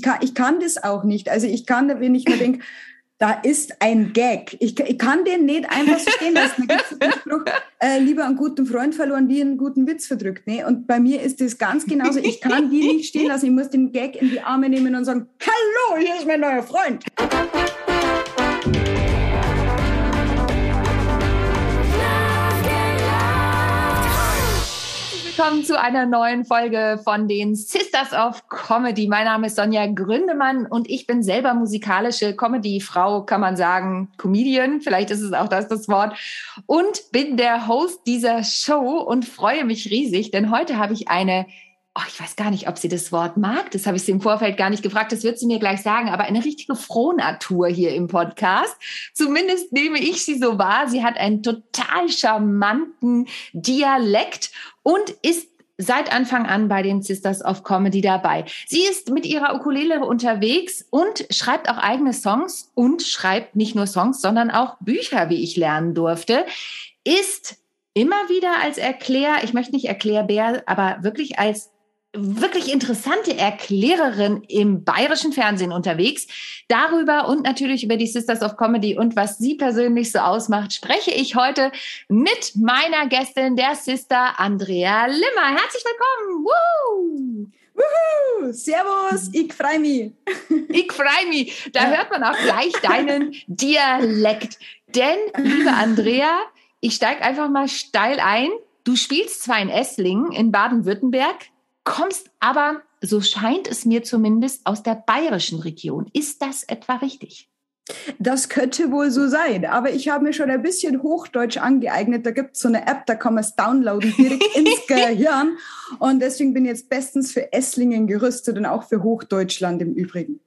ich kann, ich kann das auch nicht. Also ich kann, wenn ich mir denke, da ist ein Gag. Ich, ich, kann den nicht einfach so stehen lassen. Da gibt den Spruch, äh, lieber einen guten Freund verloren, wie einen guten Witz verdrückt. Ne? Und bei mir ist das ganz genauso. Ich kann die nicht stehen lassen. Ich muss den Gag in die Arme nehmen und sagen, hallo, hier ist mein neuer Freund. Willkommen zu einer neuen Folge von den Sisters of Comedy. Mein Name ist Sonja Gründemann und ich bin selber musikalische Comedy-Frau, kann man sagen, Comedian, vielleicht ist es auch das das Wort, und bin der Host dieser Show und freue mich riesig, denn heute habe ich eine Oh, ich weiß gar nicht, ob sie das Wort mag. Das habe ich sie im Vorfeld gar nicht gefragt. Das wird sie mir gleich sagen. Aber eine richtige Frohnatur hier im Podcast. Zumindest nehme ich sie so wahr. Sie hat einen total charmanten Dialekt und ist seit Anfang an bei den Sisters of Comedy dabei. Sie ist mit ihrer Ukulele unterwegs und schreibt auch eigene Songs und schreibt nicht nur Songs, sondern auch Bücher, wie ich lernen durfte. Ist immer wieder als Erklär, ich möchte nicht Erklärbär, aber wirklich als wirklich interessante Erklärerin im bayerischen Fernsehen unterwegs. Darüber und natürlich über die Sisters of Comedy und was sie persönlich so ausmacht, spreche ich heute mit meiner Gästin, der Sister Andrea Limmer. Herzlich willkommen. Woo! Wuhu! Servus, ich freue mich. Ich freue mich. Da hört man auch gleich deinen Dialekt. Denn, liebe Andrea, ich steige einfach mal steil ein. Du spielst zwar in Esslingen in Baden-Württemberg, kommst aber, so scheint es mir zumindest, aus der bayerischen Region. Ist das etwa richtig? Das könnte wohl so sein, aber ich habe mir schon ein bisschen Hochdeutsch angeeignet. Da gibt es so eine App, da kann man es downloaden direkt ins Gehirn. Und deswegen bin ich jetzt bestens für Esslingen gerüstet und auch für Hochdeutschland im Übrigen.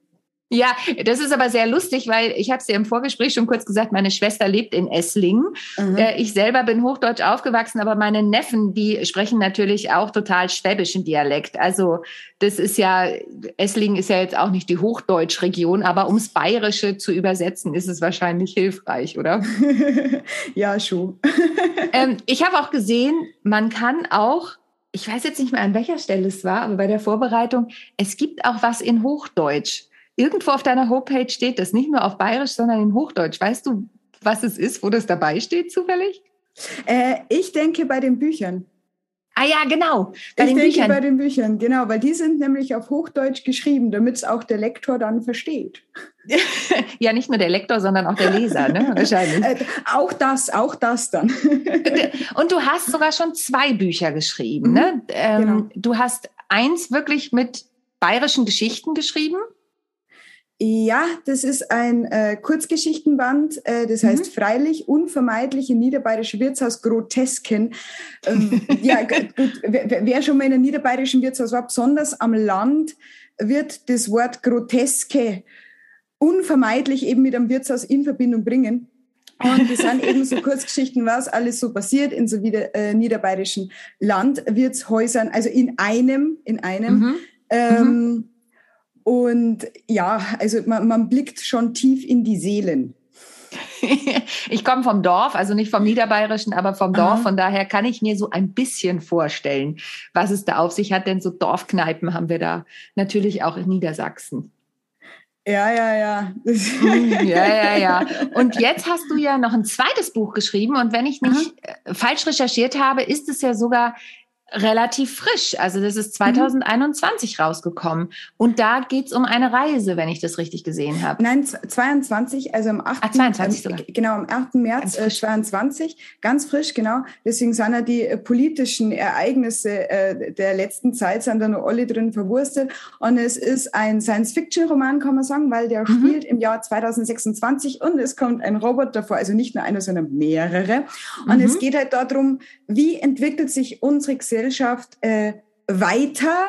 Ja, das ist aber sehr lustig, weil ich habe es dir im Vorgespräch schon kurz gesagt, meine Schwester lebt in Esslingen. Mhm. Äh, ich selber bin hochdeutsch aufgewachsen, aber meine Neffen, die sprechen natürlich auch total schwäbischen Dialekt. Also das ist ja, Esslingen ist ja jetzt auch nicht die Hochdeutschregion, aber ums Bayerische zu übersetzen, ist es wahrscheinlich hilfreich, oder? ja, schon. ähm, ich habe auch gesehen, man kann auch ich weiß jetzt nicht mehr, an welcher Stelle es war, aber bei der Vorbereitung, es gibt auch was in Hochdeutsch. Irgendwo auf deiner Homepage steht das, nicht nur auf Bayerisch, sondern in Hochdeutsch. Weißt du, was es ist, wo das dabei steht zufällig? Äh, ich denke bei den Büchern. Ah ja, genau. Bei ich den denke Büchern. bei den Büchern, genau, weil die sind nämlich auf Hochdeutsch geschrieben, damit es auch der Lektor dann versteht. ja, nicht nur der Lektor, sondern auch der Leser, ne? Wahrscheinlich. Äh, auch das, auch das dann. Und du hast sogar schon zwei Bücher geschrieben, ne? mhm, ne? Ähm, genau. Du hast eins wirklich mit bayerischen Geschichten geschrieben ja, das ist ein äh, Kurzgeschichtenband, äh, das mhm. heißt freilich unvermeidliche niederbayerische Wirtshaus Grotesken. Ähm, ja, gut, wer, wer, schon mal in einem niederbayerischen Wirtshaus war, besonders am Land, wird das Wort Groteske unvermeidlich eben mit einem Wirtshaus in Verbindung bringen. Und das sind eben so Kurzgeschichten, was alles so passiert in so wieder, äh, niederbayerischen Landwirtshäusern, also in einem, in einem. Mhm. Ähm, mhm und ja, also man, man blickt schon tief in die Seelen. ich komme vom Dorf, also nicht vom Niederbayerischen, aber vom Dorf. Aha. Von daher kann ich mir so ein bisschen vorstellen, was es da auf sich hat. Denn so Dorfkneipen haben wir da natürlich auch in Niedersachsen. Ja, ja, ja. Hm, ja, ja, ja. Und jetzt hast du ja noch ein zweites Buch geschrieben. Und wenn ich nicht Aha. Äh, falsch recherchiert habe, ist es ja sogar relativ frisch. Also das ist 2021 mhm. rausgekommen. Und da geht's um eine Reise, wenn ich das richtig gesehen habe. Nein, 22, also am 8. Ah, 22 sogar. Äh, genau, am 8. März äh, 22, ganz frisch, genau. Deswegen sind ja die äh, politischen Ereignisse äh, der letzten Zeit sind da noch alle drin verwurstet. Und es ist ein Science-Fiction-Roman, kann man sagen, weil der mhm. spielt im Jahr 2026 und es kommt ein Roboter vor, also nicht nur einer, sondern mehrere. Und mhm. es geht halt darum, wie entwickelt sich unsere Gesellschaft Gesellschaft äh, weiter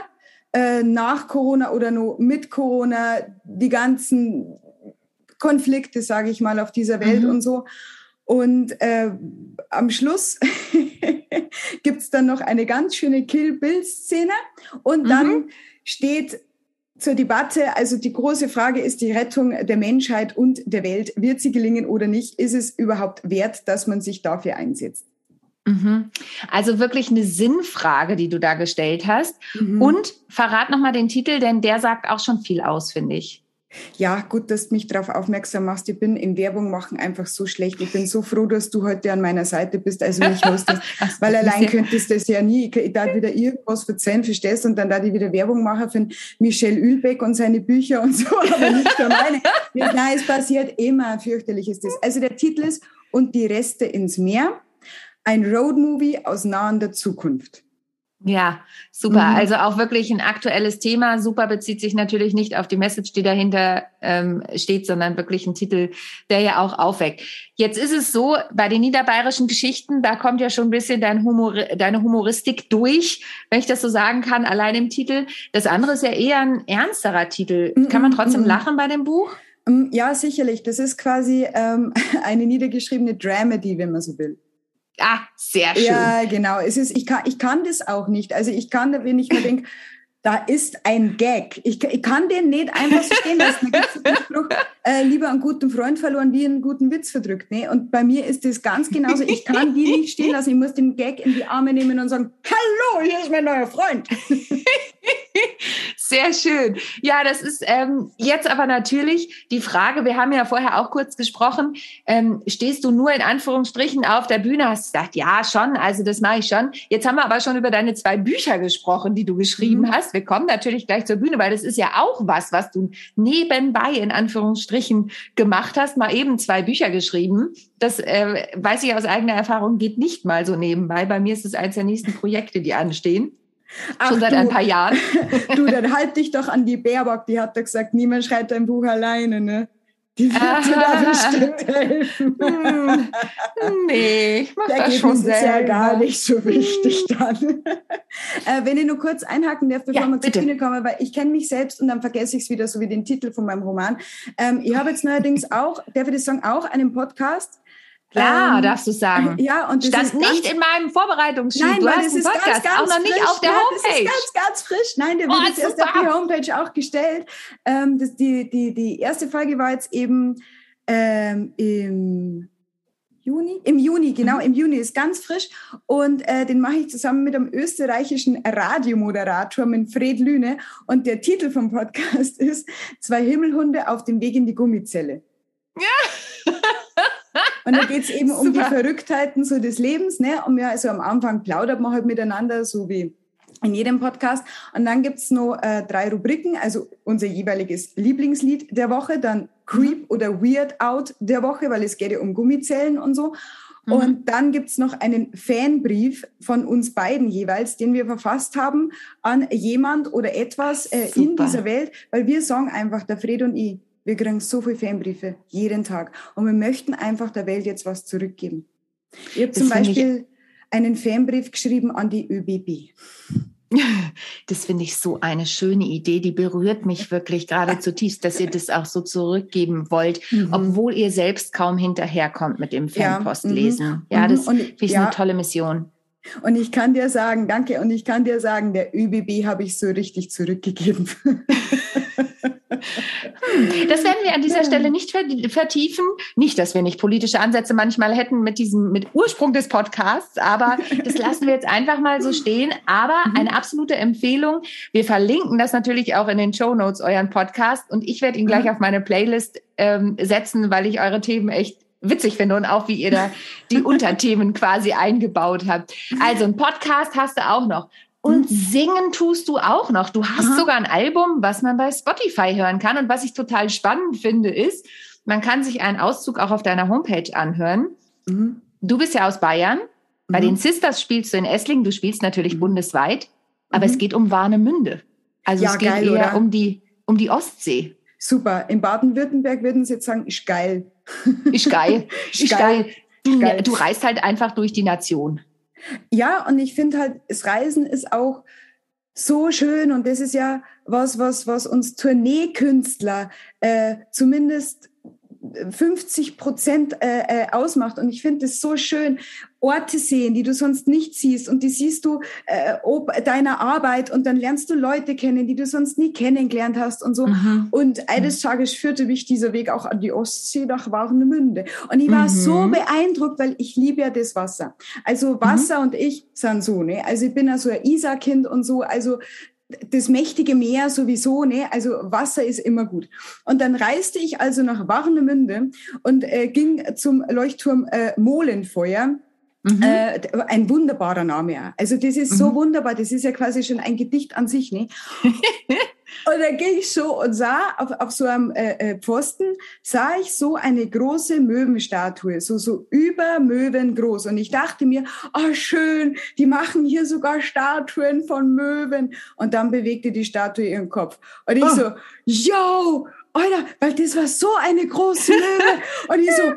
äh, nach Corona oder nur mit Corona, die ganzen Konflikte, sage ich mal, auf dieser Welt mhm. und so. Und äh, am Schluss gibt es dann noch eine ganz schöne Kill-Bill-Szene und mhm. dann steht zur Debatte, also die große Frage ist die Rettung der Menschheit und der Welt. Wird sie gelingen oder nicht? Ist es überhaupt wert, dass man sich dafür einsetzt? Mhm. Also wirklich eine Sinnfrage, die du da gestellt hast. Mhm. Und verrat nochmal den Titel, denn der sagt auch schon viel aus, finde ich. Ja, gut, dass du mich darauf aufmerksam machst. Ich bin in Werbung machen einfach so schlecht. Ich bin so froh, dass du heute an meiner Seite bist, also mich hostest, weil allein könntest du das ja nie. Ich da wieder irgendwas verzeihen, verstehst und dann da die wieder Werbung machen für Michel Ölbeck und seine Bücher und so, aber nicht für meine. Nein, es passiert immer, fürchterlich ist das. Also der Titel ist Und die Reste ins Meer, ein Roadmovie aus nahender Zukunft. Ja, super. Mhm. Also auch wirklich ein aktuelles Thema. Super bezieht sich natürlich nicht auf die Message, die dahinter ähm, steht, sondern wirklich ein Titel, der ja auch aufweckt. Jetzt ist es so, bei den niederbayerischen Geschichten, da kommt ja schon ein bisschen dein Humor, deine Humoristik durch, wenn ich das so sagen kann, allein im Titel. Das andere ist ja eher ein ernsterer Titel. Mhm. Kann man trotzdem mhm. lachen bei dem Buch? Mm, ja, sicherlich. Das ist quasi ähm, eine niedergeschriebene Dramedy, wenn man so will. Ah, sehr schön. Ja, genau. Es ist, ich kann, ich kann das auch nicht. Also ich kann, wenn ich mir denke, da ist ein Gag. Ich, ich kann den nicht einfach so stehen lassen. Da gibt's den Spruch, äh, lieber einen guten Freund verloren, wie einen guten Witz verdrückt. Ne? Und bei mir ist das ganz genauso. Ich kann die nicht stehen lassen. Ich muss den Gag in die Arme nehmen und sagen, hallo, hier ist mein neuer Freund. Sehr schön. Ja, das ist ähm, jetzt aber natürlich die Frage, wir haben ja vorher auch kurz gesprochen, ähm, stehst du nur in Anführungsstrichen auf der Bühne? Hast du gesagt, ja, schon, also das mache ich schon. Jetzt haben wir aber schon über deine zwei Bücher gesprochen, die du geschrieben mhm. hast. Wir kommen natürlich gleich zur Bühne, weil das ist ja auch was, was du nebenbei in Anführungsstrichen gemacht hast, mal eben zwei Bücher geschrieben. Das äh, weiß ich aus eigener Erfahrung, geht nicht mal so nebenbei. Bei mir ist es eines der nächsten Projekte, die anstehen. Ach, Schon seit du, ein paar Jahren. du, dann halt dich doch an die Baerbock, die hat doch gesagt, niemand schreibt ein Buch alleine, ne? Die wird dir da bestimmt helfen. Hm. nee, ich mach Der das schon selber. ist ja gar nicht so wichtig dann. äh, wenn ich nur kurz einhaken darf, bevor ja, wir zur Bühne kommen, weil ich kenne mich selbst und dann vergesse ich es wieder, so wie den Titel von meinem Roman. Ähm, ich habe jetzt neuerdings auch, darf ich das sagen, auch einen Podcast Klar, ähm, darfst du sagen. Ja, und das stand nicht in meinem Vorbereitungssheet. Nein, du hast das ist Podcast, ganz, ganz auch noch nicht frisch. auf der ja, Homepage. Das ist ganz, ganz frisch. Nein, der oh, wird jetzt erst auf die Homepage auch gestellt. Ähm, das, die, die, die erste Folge war jetzt eben ähm, im Juni? Im Juni, genau, mhm. im Juni ist ganz frisch. Und äh, den mache ich zusammen mit einem österreichischen Radiomoderator, mit Fred Lüne. Und der Titel vom Podcast ist Zwei Himmelhunde auf dem Weg in die Gummizelle. Ja. Und da geht es eben um die Verrücktheiten so des Lebens. Ne? Und ja, also am Anfang plaudert man halt miteinander, so wie in jedem Podcast. Und dann gibt's noch äh, drei Rubriken, also unser jeweiliges Lieblingslied der Woche, dann Creep mhm. oder Weird Out der Woche, weil es geht ja um Gummizellen und so. Mhm. Und dann gibt's noch einen Fanbrief von uns beiden jeweils, den wir verfasst haben an jemand oder etwas äh, in dieser Welt, weil wir sagen einfach, der Fred und ich, wir kriegen so viele Fanbriefe jeden Tag und wir möchten einfach der Welt jetzt was zurückgeben. Ich habe zum Beispiel einen Fanbrief geschrieben an die ÖBB. Das finde ich so eine schöne Idee, die berührt mich wirklich gerade zutiefst, dass ihr das auch so zurückgeben wollt, mhm. obwohl ihr selbst kaum hinterherkommt mit dem Fanpostlesen. Ja, mhm. ja das mhm. finde ich ja. eine tolle Mission. Und ich kann dir sagen, danke, und ich kann dir sagen, der ÖBB habe ich so richtig zurückgegeben. Das werden wir an dieser Stelle nicht vertiefen. Nicht, dass wir nicht politische Ansätze manchmal hätten mit diesem, mit Ursprung des Podcasts, aber das lassen wir jetzt einfach mal so stehen. Aber mhm. eine absolute Empfehlung. Wir verlinken das natürlich auch in den Show Notes, euren Podcast. Und ich werde ihn gleich mhm. auf meine Playlist ähm, setzen, weil ich eure Themen echt witzig finde und auch wie ihr da die Unterthemen quasi eingebaut habt. Also ein Podcast hast du auch noch. Und mhm. singen tust du auch noch. Du hast Aha. sogar ein Album, was man bei Spotify hören kann. Und was ich total spannend finde, ist, man kann sich einen Auszug auch auf deiner Homepage anhören. Mhm. Du bist ja aus Bayern. Bei mhm. den Sisters spielst du in Esslingen. Du spielst natürlich mhm. bundesweit. Aber es mhm. geht um Warnemünde. Also ja, es geht geil, eher um die, um die Ostsee. Super. In Baden-Württemberg würden sie jetzt sagen, ist geil. Ist geil. Ist geil. Du, geil. du reist halt einfach durch die Nation. Ja, und ich finde halt, das Reisen ist auch so schön und das ist ja was, was, was uns Tourneekünstler äh, zumindest 50 Prozent äh, äh, ausmacht. Und ich finde es so schön, Orte sehen, die du sonst nicht siehst. Und die siehst du äh, ob deiner Arbeit und dann lernst du Leute kennen, die du sonst nie kennengelernt hast und so. Mhm. Und eines Tages führte mich dieser Weg auch an die Ostsee nach Warnemünde. Und ich war mhm. so beeindruckt, weil ich liebe ja das Wasser. Also Wasser mhm. und ich sind so, ne? Also ich bin ja so ein Isar-Kind und so. Also das mächtige Meer sowieso, ne? Also Wasser ist immer gut. Und dann reiste ich also nach Warnemünde und äh, ging zum Leuchtturm äh, Molenfeuer. Mhm. Äh, ein wunderbarer Name. Also das ist mhm. so wunderbar. Das ist ja quasi schon ein Gedicht an sich. Ne? Und dann ging ich so und sah auf, auf so einem äh, äh, Pfosten, sah ich so eine große Möwenstatue, so, so über Möwen groß. Und ich dachte mir, oh schön, die machen hier sogar Statuen von Möwen. Und dann bewegte die Statue ihren Kopf. Und ich oh. so, yo, Alter, weil das war so eine große Möwe. und ich so,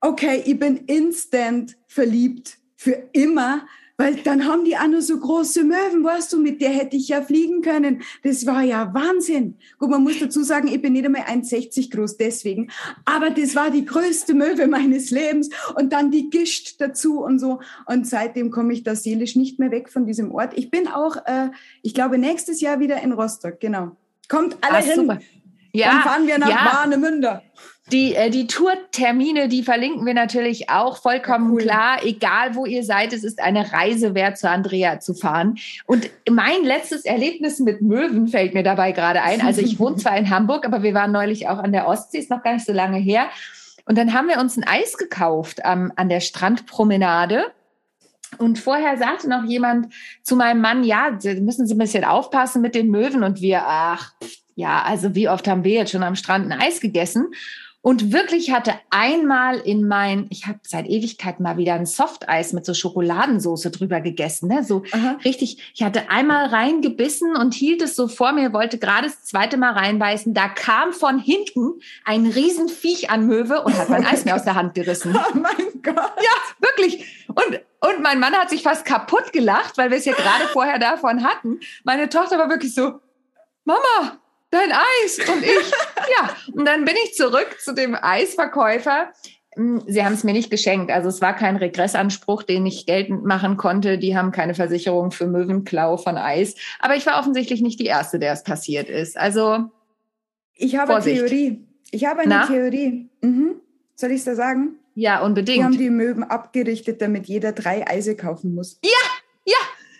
okay, ich bin instant verliebt für immer weil dann haben die auch nur so große Möwen, weißt du, mit der hätte ich ja fliegen können. Das war ja Wahnsinn. Gut, man muss dazu sagen, ich bin nicht einmal 1,60 groß deswegen. Aber das war die größte Möwe meines Lebens. Und dann die Gischt dazu und so. Und seitdem komme ich da seelisch nicht mehr weg von diesem Ort. Ich bin auch, äh, ich glaube, nächstes Jahr wieder in Rostock, genau. Kommt alle Ach, hin. Super. Ja, dann fahren wir nach ja. Warnemünde. Die, äh, die Tourtermine, die verlinken wir natürlich auch vollkommen cool. klar. Egal wo ihr seid, es ist eine Reise wert, zu Andrea zu fahren. Und mein letztes Erlebnis mit Möwen fällt mir dabei gerade ein. Also ich wohne zwar in Hamburg, aber wir waren neulich auch an der Ostsee, ist noch gar nicht so lange her. Und dann haben wir uns ein Eis gekauft ähm, an der Strandpromenade. Und vorher sagte noch jemand zu meinem Mann, ja, müssen Sie ein bisschen aufpassen mit den Möwen. Und wir, ach, ja, also wie oft haben wir jetzt schon am Strand ein Eis gegessen? Und wirklich hatte einmal in mein, ich habe seit Ewigkeit mal wieder ein Softeis mit so Schokoladensoße drüber gegessen, ne? So Aha. richtig. Ich hatte einmal reingebissen und hielt es so vor mir, wollte gerade das zweite Mal reinbeißen. Da kam von hinten ein Riesenviech an Möwe und hat mein Eis mir aus der Hand gerissen. Oh mein Gott. Ja, wirklich. Und, und mein Mann hat sich fast kaputt gelacht, weil wir es ja gerade vorher davon hatten. Meine Tochter war wirklich so, Mama, dein Eis und ich. ja, und dann bin ich zurück zu dem Eisverkäufer. Hm, sie haben es mir nicht geschenkt. Also es war kein Regressanspruch, den ich geltend machen konnte. Die haben keine Versicherung für Möwenklau von Eis. Aber ich war offensichtlich nicht die Erste, der es passiert ist. Also ich habe eine Theorie. Ich habe eine Na? Theorie. Mhm. Soll ich es da sagen? Ja, unbedingt. Die haben die Möwen abgerichtet, damit jeder drei Eise kaufen muss. Ja, ja,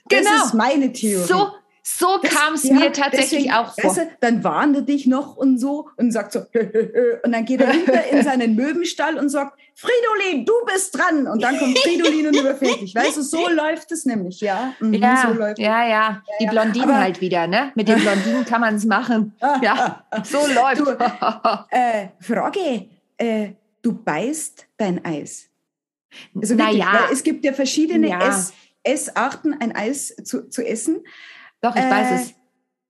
genau. Das ist meine Theorie. So so kam es ja, mir tatsächlich deswegen, auch vor. Weißt du, dann warnt er dich noch und so und sagt so, und dann geht er hinter in seinen Möwenstall und sagt, Fridolin, du bist dran. Und dann kommt Fridolin und überfällt dich. Weißt du, so läuft es nämlich, ja. Mhm, ja, so ja, ja, Die Blondinen Aber, halt wieder, ne? Mit den Blondinen kann man es machen. Ja, so läuft. Du, äh, Frage, äh, du beißt dein Eis. Also wirklich, naja. es gibt ja verschiedene ja. Ess, Essarten, ein Eis zu, zu essen. Doch, ich äh, weiß es.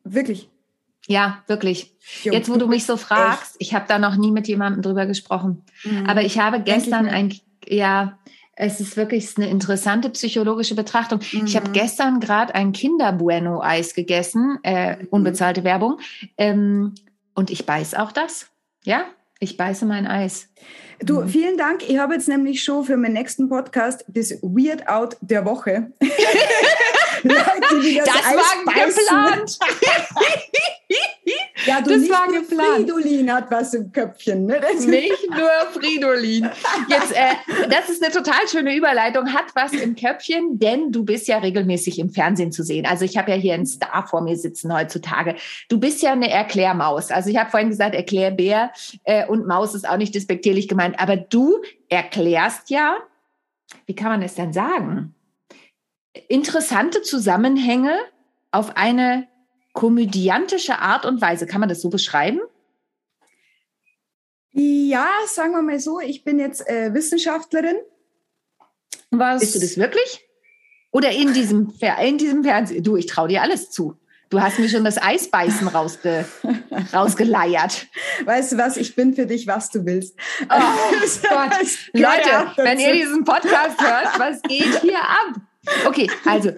Wirklich. Ja, wirklich. Jo, Jetzt, wo du mich so fragst, ich habe da noch nie mit jemandem drüber gesprochen. Mhm. Aber ich habe gestern ein, ja, es ist wirklich eine interessante psychologische Betrachtung. Mhm. Ich habe mhm. gestern gerade ein Kinder-Bueno-Eis gegessen, äh, mhm. unbezahlte Werbung. Ähm, und ich beiß auch das. Ja, ich beiße mein Eis. Du, mhm. vielen Dank. Ich habe jetzt nämlich schon für meinen nächsten Podcast das Weird Out der Woche. Leute, die das, das war geplant. ja, du das war geplant. Fridolin hat was im Köpfchen. Ne? Nicht nur Fridolin. Jetzt, äh, das ist eine total schöne Überleitung. Hat was im Köpfchen, denn du bist ja regelmäßig im Fernsehen zu sehen. Also ich habe ja hier einen Star vor mir sitzen heutzutage. Du bist ja eine Erklärmaus. Also ich habe vorhin gesagt, Erklärbär äh, und Maus ist auch nicht despektierlich gemeint. Aber du erklärst ja, wie kann man es denn sagen? Interessante Zusammenhänge auf eine komödiantische Art und Weise. Kann man das so beschreiben? Ja, sagen wir mal so, ich bin jetzt äh, Wissenschaftlerin. Was? Bist du das wirklich? Oder in diesem, in diesem Fernsehen? Du, ich traue dir alles zu. Du hast mir schon das Eisbeißen rausge, rausgeleiert. Weißt du was? Ich bin für dich, was du willst. Oh Gott. Leute, wenn ihr diesen Podcast hört, was geht hier ab? Okay, also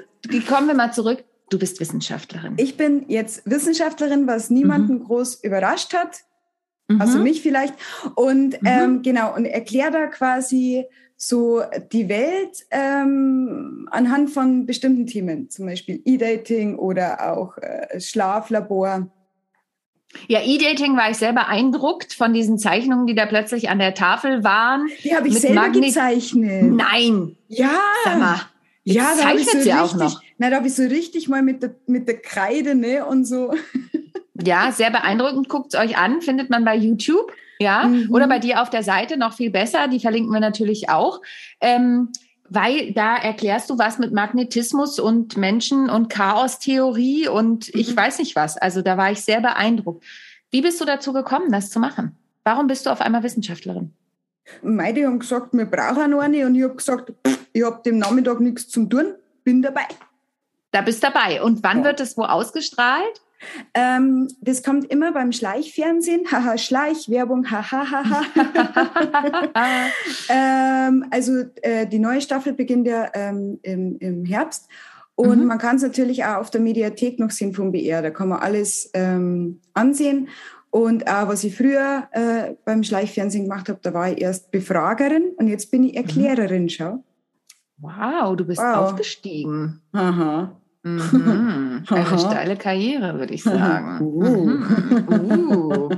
kommen wir mal zurück. Du bist Wissenschaftlerin. Ich bin jetzt Wissenschaftlerin, was niemanden mhm. groß überrascht hat. also mich vielleicht. Und mhm. ähm, genau, und erkläre da quasi so die Welt ähm, anhand von bestimmten Themen, zum Beispiel E-Dating oder auch äh, Schlaflabor. Ja, E-Dating war ich sehr beeindruckt von diesen Zeichnungen, die da plötzlich an der Tafel waren. Die habe ich selber Magnet gezeichnet. Nein. Ja. Sag mal. Ja, da habe ich so richtig, auch noch. Na, da habe ich so richtig mal mit der, mit der Kreide ne, und so. Ja, sehr beeindruckend. Guckt es euch an, findet man bei YouTube. Ja, mhm. oder bei dir auf der Seite noch viel besser. Die verlinken wir natürlich auch. Ähm, weil da erklärst du was mit Magnetismus und Menschen und Chaostheorie und mhm. ich weiß nicht was. Also da war ich sehr beeindruckt. Wie bist du dazu gekommen, das zu machen? Warum bist du auf einmal Wissenschaftlerin? Meine haben gesagt, wir brauchen eine und ich habe gesagt, ich habe dem Nachmittag nichts zum tun, bin dabei. Da bist dabei. Und wann ja. wird es wo ausgestrahlt? Ähm, das kommt immer beim Schleichfernsehen. Haha, Schleichwerbung, haha, haha. ähm, also äh, die neue Staffel beginnt ja ähm, im, im, Herbst. Und mhm. man kann es natürlich auch auf der Mediathek noch sehen vom BR. Da kann man alles ähm, ansehen. Und auch was ich früher äh, beim Schleichfernsehen gemacht habe, da war ich erst Befragerin und jetzt bin ich mhm. Erklärerin, schau. Wow, du bist wow. aufgestiegen. Aha. Mhm. Eine steile Karriere, würde ich sagen. Uh. Mhm. Uh.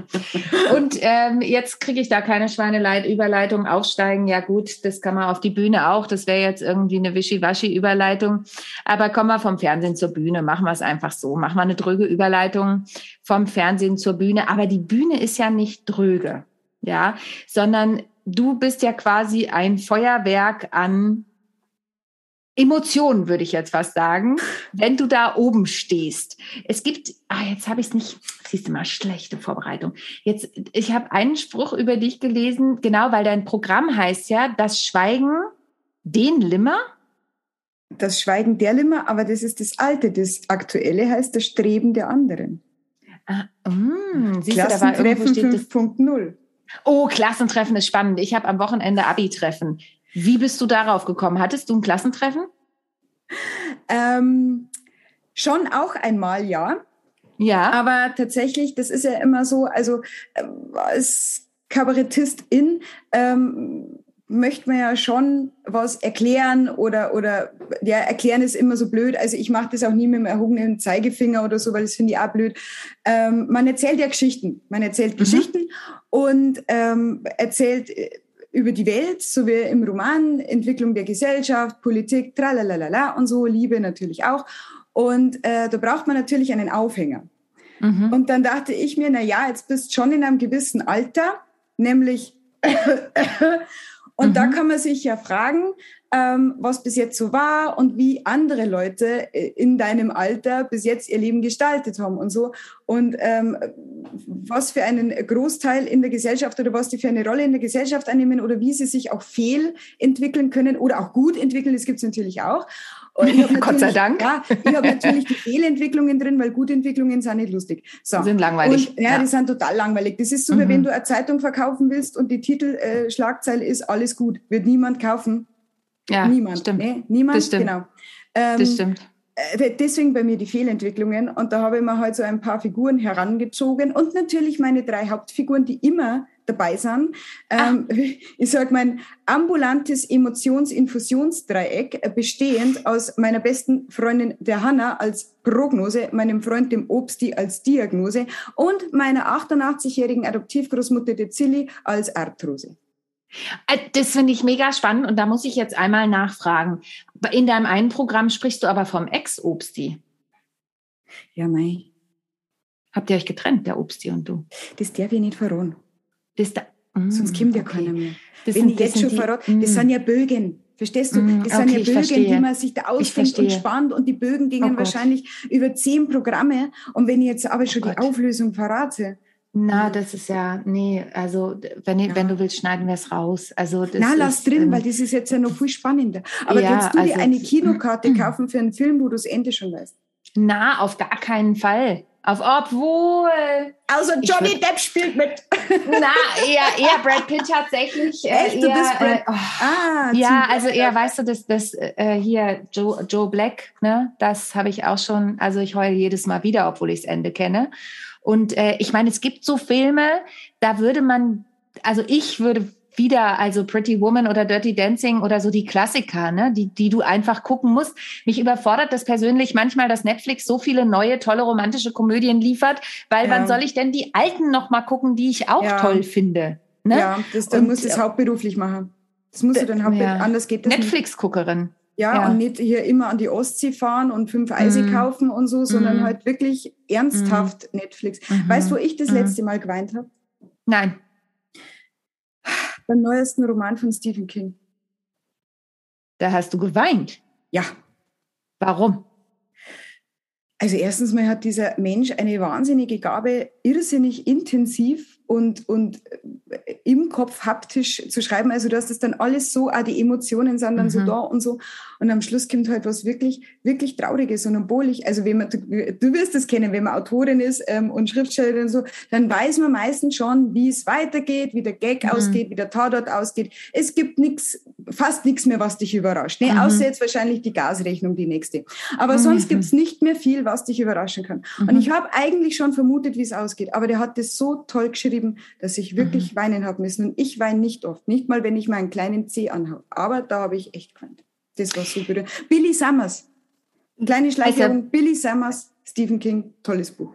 Und ähm, jetzt kriege ich da keine Schweineleit-Überleitung. Aufsteigen, ja gut, das kann man auf die Bühne auch. Das wäre jetzt irgendwie eine Wischiwaschi-Überleitung. Aber kommen wir vom Fernsehen zur Bühne. Machen wir es einfach so. Machen wir eine dröge Überleitung vom Fernsehen zur Bühne. Aber die Bühne ist ja nicht dröge, ja, sondern du bist ja quasi ein Feuerwerk an Emotionen, würde ich jetzt fast sagen, wenn du da oben stehst. Es gibt, ah, jetzt habe ich es nicht, siehst du mal, schlechte Vorbereitung. Jetzt, ich habe einen Spruch über dich gelesen, genau, weil dein Programm heißt ja, das Schweigen den Limmer. Das Schweigen der Limmer, aber das ist das Alte. Das Aktuelle heißt das Streben der anderen. Ah, mm, siehst Klassentreffen 5.0. Oh, Klassentreffen ist spannend. Ich habe am Wochenende Abi-Treffen. Wie bist du darauf gekommen? Hattest du ein Klassentreffen? Ähm, schon auch einmal, ja. Ja. Aber tatsächlich, das ist ja immer so, also äh, als Kabarettistin ähm, möchte man ja schon was erklären oder, oder ja, erklären ist immer so blöd. Also ich mache das auch nie mit dem erhobenen Zeigefinger oder so, weil das finde ich auch blöd. Ähm, man erzählt ja Geschichten. Man erzählt mhm. Geschichten und ähm, erzählt äh, über die Welt, so wie im Roman, Entwicklung der Gesellschaft, Politik, tralalala und so, Liebe natürlich auch. Und äh, da braucht man natürlich einen Aufhänger. Mhm. Und dann dachte ich mir, na ja, jetzt bist schon in einem gewissen Alter, nämlich und mhm. da kann man sich ja fragen, ähm, was bis jetzt so war und wie andere Leute äh, in deinem Alter bis jetzt ihr Leben gestaltet haben und so. Und ähm, was für einen Großteil in der Gesellschaft oder was die für eine Rolle in der Gesellschaft einnehmen oder wie sie sich auch fehlentwickeln können oder auch gut entwickeln, das gibt es natürlich auch. Gott sei Dank. Ja, ich habe natürlich die Fehlentwicklungen drin, weil Gutentwicklungen sind nicht lustig. So. Sind langweilig. Und, ja, ja, die sind total langweilig. Das ist so, mhm. wie wenn du eine Zeitung verkaufen willst und die Titelschlagzeile äh, ist alles gut. Wird niemand kaufen. Ja, niemand. Stimmt. Nee, niemand, das stimmt. genau. Ähm, das stimmt. Äh, deswegen bei mir die Fehlentwicklungen. Und da habe ich mir halt so ein paar Figuren herangezogen und natürlich meine drei Hauptfiguren, die immer dabei sind. Ähm, ich sage mein ambulantes Emotionsinfusionsdreieck, äh, bestehend aus meiner besten Freundin der Hanna als Prognose, meinem Freund dem Obsti als Diagnose und meiner 88-jährigen Adoptivgroßmutter der Zilli als Arthrose. Äh, das finde ich mega spannend und da muss ich jetzt einmal nachfragen. In deinem einen Programm sprichst du aber vom Ex-Obsti. Ja, mei. Habt ihr euch getrennt, der Obsti und du? Das darf ich nicht verraten. Das da, mm, Sonst kommt ja okay. keiner mehr. Das Wenn sind, ich jetzt schon verrate, mm. das sind ja Bögen. Verstehst du? Mm, das sind ja Bögen, die man sich da ausdenkt und spannt und die Bögen gingen oh wahrscheinlich über zehn Programme. Und wenn ich jetzt aber schon oh die Auflösung verrate, na, das ist ja, nee, also wenn, ja. wenn du willst, schneiden wir es raus. Also das Na, lass ist, drin, ähm, weil das ist jetzt ja noch viel spannender. Aber ja, kannst du also, dir eine Kinokarte kaufen für einen Film, wo du das Ende schon weißt? Na, auf gar keinen Fall. Auf obwohl. Also Johnny Depp spielt mit. Na, eher, eher Brad Pitt tatsächlich. Äh, Echt, eher, du bist Brad. Äh, oh, ah, ja, also eher, weißt du, das, das äh, hier Joe, Joe Black, ne, das habe ich auch schon, also ich heule jedes Mal wieder, obwohl ich das Ende kenne. Und äh, ich meine, es gibt so Filme, da würde man, also ich würde wieder, also Pretty Woman oder Dirty Dancing oder so die Klassiker, ne, die, die du einfach gucken musst. Mich überfordert das persönlich manchmal, dass Netflix so viele neue, tolle romantische Komödien liefert, weil ja. wann soll ich denn die alten noch mal gucken, die ich auch ja. toll finde? Ne? Ja, das, dann und, musst du es hauptberuflich machen. Das musst du dann hauptberuflich, ja. anders geht das Netflix-Guckerin. Ja, ja, und nicht hier immer an die Ostsee fahren und fünf Eise mm. kaufen und so, sondern mm. halt wirklich ernsthaft mm. Netflix. -hmm. Weißt du, wo ich das mhm. letzte Mal geweint habe? Nein beim neuesten Roman von Stephen King. Da hast du geweint. Ja. Warum? Also erstens mal hat dieser Mensch eine wahnsinnige Gabe, irrsinnig intensiv und, und äh, im Kopf haptisch zu schreiben. Also du hast das dann alles so, auch die Emotionen sind dann mhm. so da und so. Und am Schluss kommt halt was wirklich, wirklich Trauriges und obwohl also wenn man, du, du wirst es kennen, wenn man Autorin ist ähm, und Schriftstellerin und so, dann weiß man meistens schon, wie es weitergeht, wie der Gag mhm. ausgeht, wie der Tatort ausgeht. Es gibt nichts, fast nichts mehr, was dich überrascht. Ne? Mhm. Außer jetzt wahrscheinlich die Gasrechnung, die nächste. Aber sonst mhm. gibt's nicht mehr viel, was dich überraschen kann. Und mhm. ich habe eigentlich schon vermutet, wie es ausgeht. Aber der hat das so toll geschrieben, dass ich wirklich mhm. weinen habe müssen. Und ich weine nicht oft. Nicht mal, wenn ich meinen kleinen Zeh anhabe. Aber da habe ich echt geweint. Das war super. Billy Summers. Kleine Schleichwerbung. Also, Billy Summers, Stephen King, tolles Buch.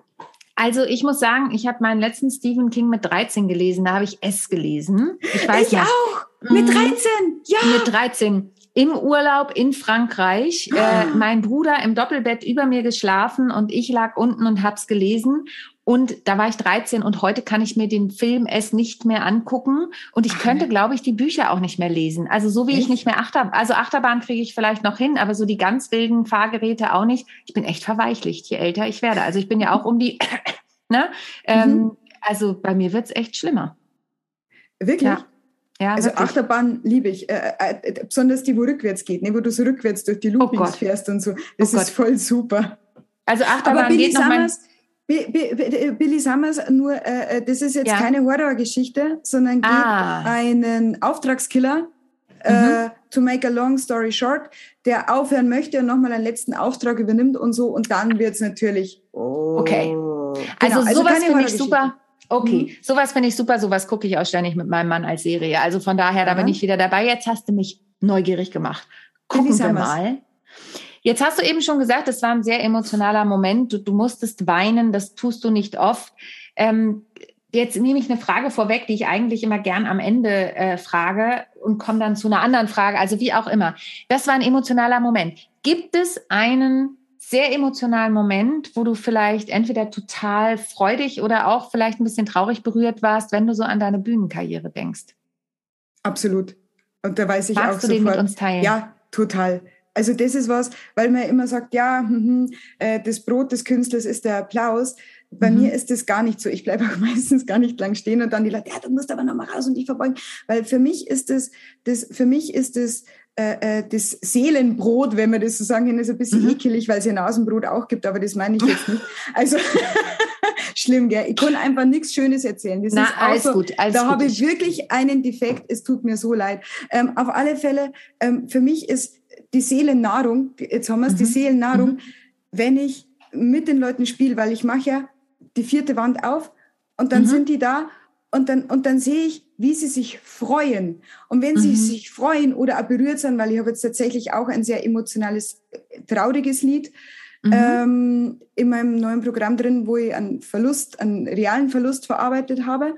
Also ich muss sagen, ich habe meinen letzten Stephen King mit 13 gelesen. Da habe ich es gelesen. Ich weiß ich auch. Mit 13. Mhm. Ja. Mit 13 im Urlaub in Frankreich. Äh, mein Bruder im Doppelbett über mir geschlafen und ich lag unten und hab's gelesen. Und da war ich 13 und heute kann ich mir den Film es nicht mehr angucken. Und ich könnte, glaube ich, die Bücher auch nicht mehr lesen. Also so wie echt? ich nicht mehr Achterbahn, also Achterbahn kriege ich vielleicht noch hin, aber so die ganz wilden Fahrgeräte auch nicht. Ich bin echt verweichlicht, je älter ich werde. Also ich bin ja auch um die, ne? Ähm, mhm. also bei mir wird's echt schlimmer. Wirklich? Ja. Ja, also wirklich. Achterbahn liebe ich, äh, äh, äh, besonders die, wo rückwärts geht, ne, wo du so rückwärts durch die Loopings oh fährst und so. Das oh ist voll super. Also Achterbahn Aber Billy geht Summers, Billy Summers, nur äh, äh, das ist jetzt ja. keine Horrorgeschichte, sondern geht ah. einen Auftragskiller, äh, mhm. äh, to make a long story short, der aufhören möchte und nochmal einen letzten Auftrag übernimmt und so und dann wird es natürlich. Oh, okay. Also, genau, also sowas finde ich super. Okay, mhm. sowas finde ich super, sowas gucke ich auch ständig mit meinem Mann als Serie. Also von daher, ja. da bin ich wieder dabei. Jetzt hast du mich neugierig gemacht. Gucken wir mal. Jetzt hast du eben schon gesagt, es war ein sehr emotionaler Moment. Du, du musstest weinen, das tust du nicht oft. Ähm, jetzt nehme ich eine Frage vorweg, die ich eigentlich immer gern am Ende äh, frage und komme dann zu einer anderen Frage. Also wie auch immer. Das war ein emotionaler Moment. Gibt es einen sehr emotionalen Moment, wo du vielleicht entweder total freudig oder auch vielleicht ein bisschen traurig berührt warst, wenn du so an deine Bühnenkarriere denkst? Absolut. Und da weiß ich Magst auch du sofort. Den mit uns teilen? Ja, total. Also das ist was, weil man immer sagt, ja, hm, äh, das Brot des Künstlers ist der Applaus. Bei mhm. mir ist das gar nicht so. Ich bleibe auch meistens gar nicht lang stehen und dann die Leute, ja, du musst aber noch mal raus und dich verbeugen. Weil für mich ist das, das für mich ist das äh, äh, das Seelenbrot, wenn man das so sagen kann, ist ein bisschen mhm. ekelig, weil es ja Nasenbrot auch gibt, aber das meine ich jetzt nicht. Also schlimm, gell? Ich kann einfach nichts Schönes erzählen. Das Na, ist alles so, gut, alles Da gut. habe ich wirklich einen Defekt. Es tut mir so leid. Ähm, auf alle Fälle, ähm, für mich ist die Seelennahrung, jetzt haben wir es, mhm. die Seelennahrung, mhm. wenn ich mit den Leuten spiele, weil ich mache ja die vierte Wand auf und dann mhm. sind die da und dann, und dann sehe ich, wie sie sich freuen. Und wenn sie mhm. sich freuen oder auch berührt sind, weil ich habe jetzt tatsächlich auch ein sehr emotionales, trauriges Lied mhm. ähm, in meinem neuen Programm drin, wo ich einen Verlust, einen realen Verlust verarbeitet habe.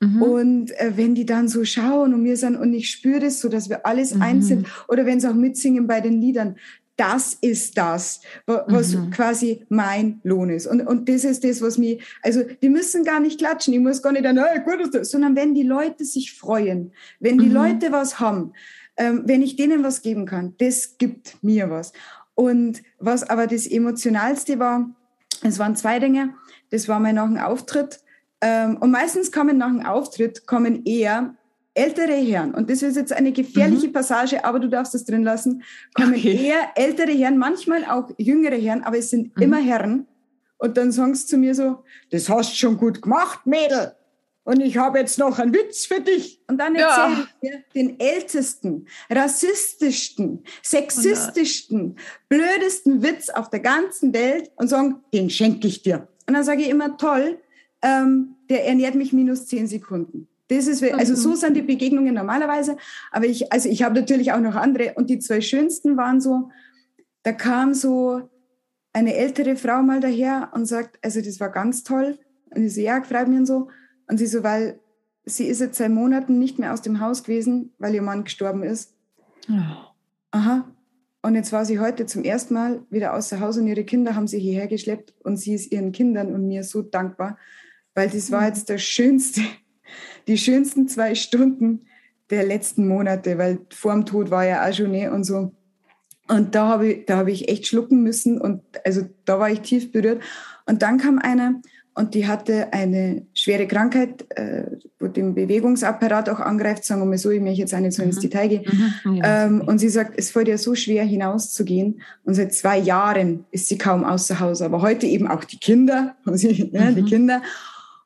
Mhm. Und äh, wenn die dann so schauen und mir sind und ich spüre das so, dass wir alles mhm. eins sind, oder wenn sie auch mitsingen bei den Liedern, das ist das, was mhm. quasi mein Lohn ist. Und, und das ist das, was mir, also die müssen gar nicht klatschen, ich muss gar nicht, na, gut ist das, sondern wenn die Leute sich freuen, wenn die mhm. Leute was haben, ähm, wenn ich denen was geben kann, das gibt mir was. Und was aber das Emotionalste war, es waren zwei Dinge. Das war mein nach dem Auftritt. Ähm, und meistens kommen nach dem Auftritt, kommen eher ältere Herren, und das ist jetzt eine gefährliche mhm. Passage, aber du darfst es drin lassen, kommen okay. eher ältere Herren, manchmal auch jüngere Herren, aber es sind mhm. immer Herren. Und dann sagen sie zu mir so, das hast schon gut gemacht, Mädel. Und ich habe jetzt noch einen Witz für dich. Und dann erzähle ja. ich dir den ältesten, rassistischsten, sexistischsten, blödesten Witz auf der ganzen Welt und sagen, den schenke ich dir. Und dann sage ich immer, toll, ähm, der ernährt mich minus zehn Sekunden. Das ist, also so sind die Begegnungen normalerweise. Aber ich, also ich habe natürlich auch noch andere. Und die zwei schönsten waren so, da kam so eine ältere Frau mal daher und sagt, also das war ganz toll. Und ich so, ja, freut mich und so. Und sie so, weil sie ist jetzt seit Monaten nicht mehr aus dem Haus gewesen, weil ihr Mann gestorben ist. Oh. Aha. Und jetzt war sie heute zum ersten Mal wieder außer Haus und ihre Kinder haben sie hierher geschleppt und sie ist ihren Kindern und mir so dankbar, weil das war jetzt der schönste, die schönsten zwei Stunden der letzten Monate, weil vor dem Tod war ja auch schon nicht und so. Und da habe ich, da habe ich echt schlucken müssen und also da war ich tief berührt. Und dann kam einer und die hatte eine schwere Krankheit, äh, wo den Bewegungsapparat auch angreift, sagen wir mal so, ich möchte jetzt auch nicht so ins mhm. Detail gehen. Mhm. Ja. Ähm, und sie sagt, es fällt ihr so schwer hinauszugehen. Und seit zwei Jahren ist sie kaum außer Haus, aber heute eben auch die Kinder, sie, ja, mhm. die Kinder.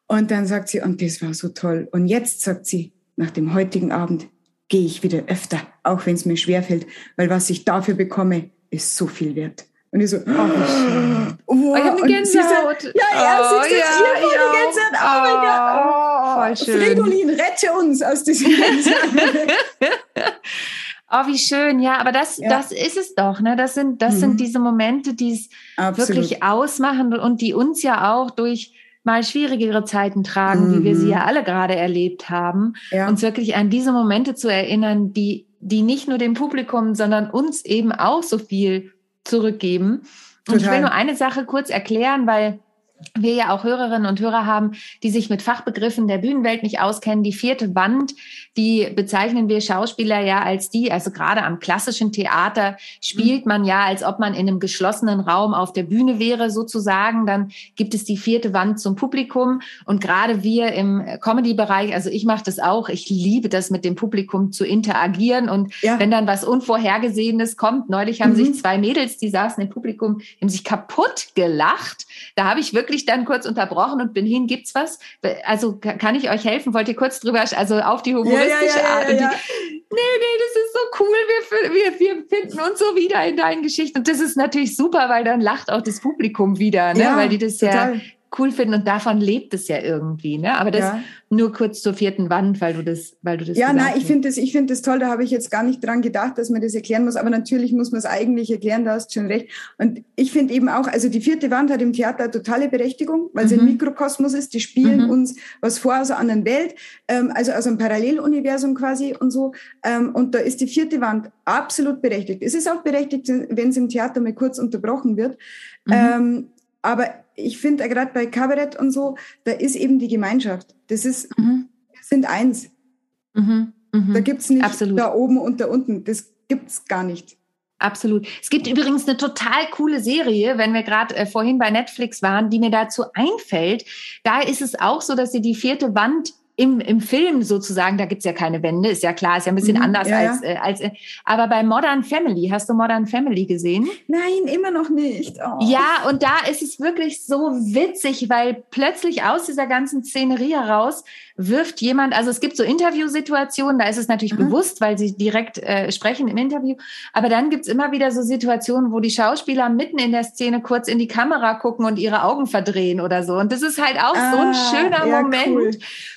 Und dann sagt sie, und das war so toll. Und jetzt sagt sie, nach dem heutigen Abend gehe ich wieder öfter, auch wenn es mir schwerfällt, weil was ich dafür bekomme, ist so viel wert. Und ich so, oh, oh, oh ich habe eine Gänsehaut. ja, ja, oh, siehst du, ja, ihr ja. Gänsehaut. Oh, mein Gott. Oh, schön. Fridolin, rette uns aus diesem Oh, wie schön, ja, aber das, ja. das ist es doch, ne? Das sind, das mhm. sind diese Momente, die es wirklich ausmachen und die uns ja auch durch mal schwierigere Zeiten tragen, mhm. wie wir sie mhm. ja alle gerade erlebt haben, ja. uns wirklich an diese Momente zu erinnern, die, die nicht nur dem Publikum, sondern uns eben auch so viel zurückgeben. Total. Und ich will nur eine Sache kurz erklären, weil wir ja auch Hörerinnen und Hörer haben, die sich mit Fachbegriffen der Bühnenwelt nicht auskennen. Die vierte Wand, die bezeichnen wir Schauspieler ja als die, also gerade am klassischen Theater spielt man ja, als ob man in einem geschlossenen Raum auf der Bühne wäre sozusagen. Dann gibt es die vierte Wand zum Publikum und gerade wir im Comedy-Bereich, also ich mache das auch, ich liebe das mit dem Publikum zu interagieren und ja. wenn dann was Unvorhergesehenes kommt, neulich haben mhm. sich zwei Mädels, die saßen im Publikum, haben sich kaputt gelacht. Da habe ich wirklich dann kurz unterbrochen und bin hin, gibt's was? Also kann ich euch helfen? Wollt ihr kurz drüber, also auf die humoristische ja, ja, Art? Und die, nee, nee, das ist so cool, wir, wir, wir finden uns so wieder in deinen Geschichten. Und das ist natürlich super, weil dann lacht auch das Publikum wieder, ne? weil die das total. ja cool finden und davon lebt es ja irgendwie, ne? Aber das ja. nur kurz zur vierten Wand, weil du das, weil du das. Ja, nein, ich finde das, ich finde das toll. Da habe ich jetzt gar nicht dran gedacht, dass man das erklären muss. Aber natürlich muss man es eigentlich erklären. Da hast du schon recht. Und ich finde eben auch, also die vierte Wand hat im Theater totale Berechtigung, weil mhm. sie ein Mikrokosmos ist. Die spielen mhm. uns was vor aus einer anderen Welt, ähm, also aus einem Paralleluniversum quasi und so. Ähm, und da ist die vierte Wand absolut berechtigt. Es ist auch berechtigt, wenn es im Theater mal kurz unterbrochen wird. Mhm. Ähm, aber ich finde gerade bei Kabarett und so, da ist eben die Gemeinschaft. Das ist, mhm. wir sind eins. Mhm. Mhm. Da gibt es nicht Absolut. da oben und da unten. Das gibt es gar nicht. Absolut. Es gibt übrigens eine total coole Serie, wenn wir gerade äh, vorhin bei Netflix waren, die mir dazu einfällt. Da ist es auch so, dass sie die vierte Wand im, im Film sozusagen, da gibt's ja keine Wände, ist ja klar, ist ja ein bisschen mhm, anders ja, als, äh, als. Äh, aber bei Modern Family, hast du Modern Family gesehen? Nein, immer noch nicht. Oh. Ja, und da ist es wirklich so witzig, weil plötzlich aus dieser ganzen Szenerie heraus wirft jemand, also es gibt so Interviewsituationen, da ist es natürlich mhm. bewusst, weil sie direkt äh, sprechen im Interview, aber dann gibt's immer wieder so Situationen, wo die Schauspieler mitten in der Szene kurz in die Kamera gucken und ihre Augen verdrehen oder so. Und das ist halt auch ah, so ein ah, schöner ja, Moment, cool.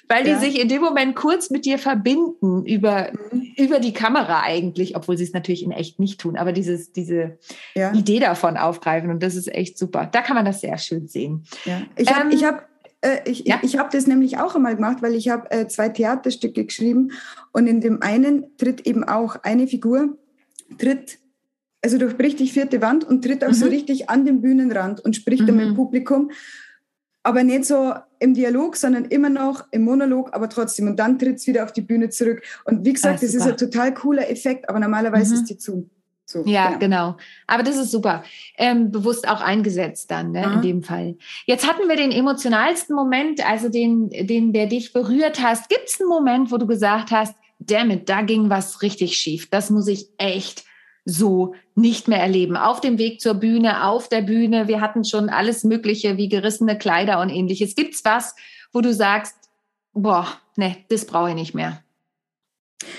weil die sich in dem Moment kurz mit dir verbinden über, mhm. über die Kamera eigentlich, obwohl sie es natürlich in echt nicht tun, aber dieses, diese ja. Idee davon aufgreifen und das ist echt super. Da kann man das sehr schön sehen. Ja. Ich habe ähm, ich hab ich, ja? ich habe das nämlich auch einmal gemacht, weil ich habe äh, zwei Theaterstücke geschrieben und in dem einen tritt eben auch eine Figur, tritt, also durchbricht die vierte Wand und tritt auch mhm. so richtig an den Bühnenrand und spricht mhm. dann mit dem mhm. Publikum. Aber nicht so im Dialog, sondern immer noch im Monolog, aber trotzdem. Und dann tritt es wieder auf die Bühne zurück. Und wie gesagt, ah, das ist ein total cooler Effekt, aber normalerweise mhm. ist die zu. So, ja, genau. genau. Aber das ist super. Ähm, bewusst auch eingesetzt dann, ne, in dem Fall. Jetzt hatten wir den emotionalsten Moment, also den, den, der dich berührt hast. Gibt es einen Moment, wo du gesagt hast, damit, da ging was richtig schief. Das muss ich echt so nicht mehr erleben. Auf dem Weg zur Bühne, auf der Bühne. Wir hatten schon alles Mögliche wie gerissene Kleider und ähnliches. Gibt's was, wo du sagst, boah, ne, das brauche ich nicht mehr?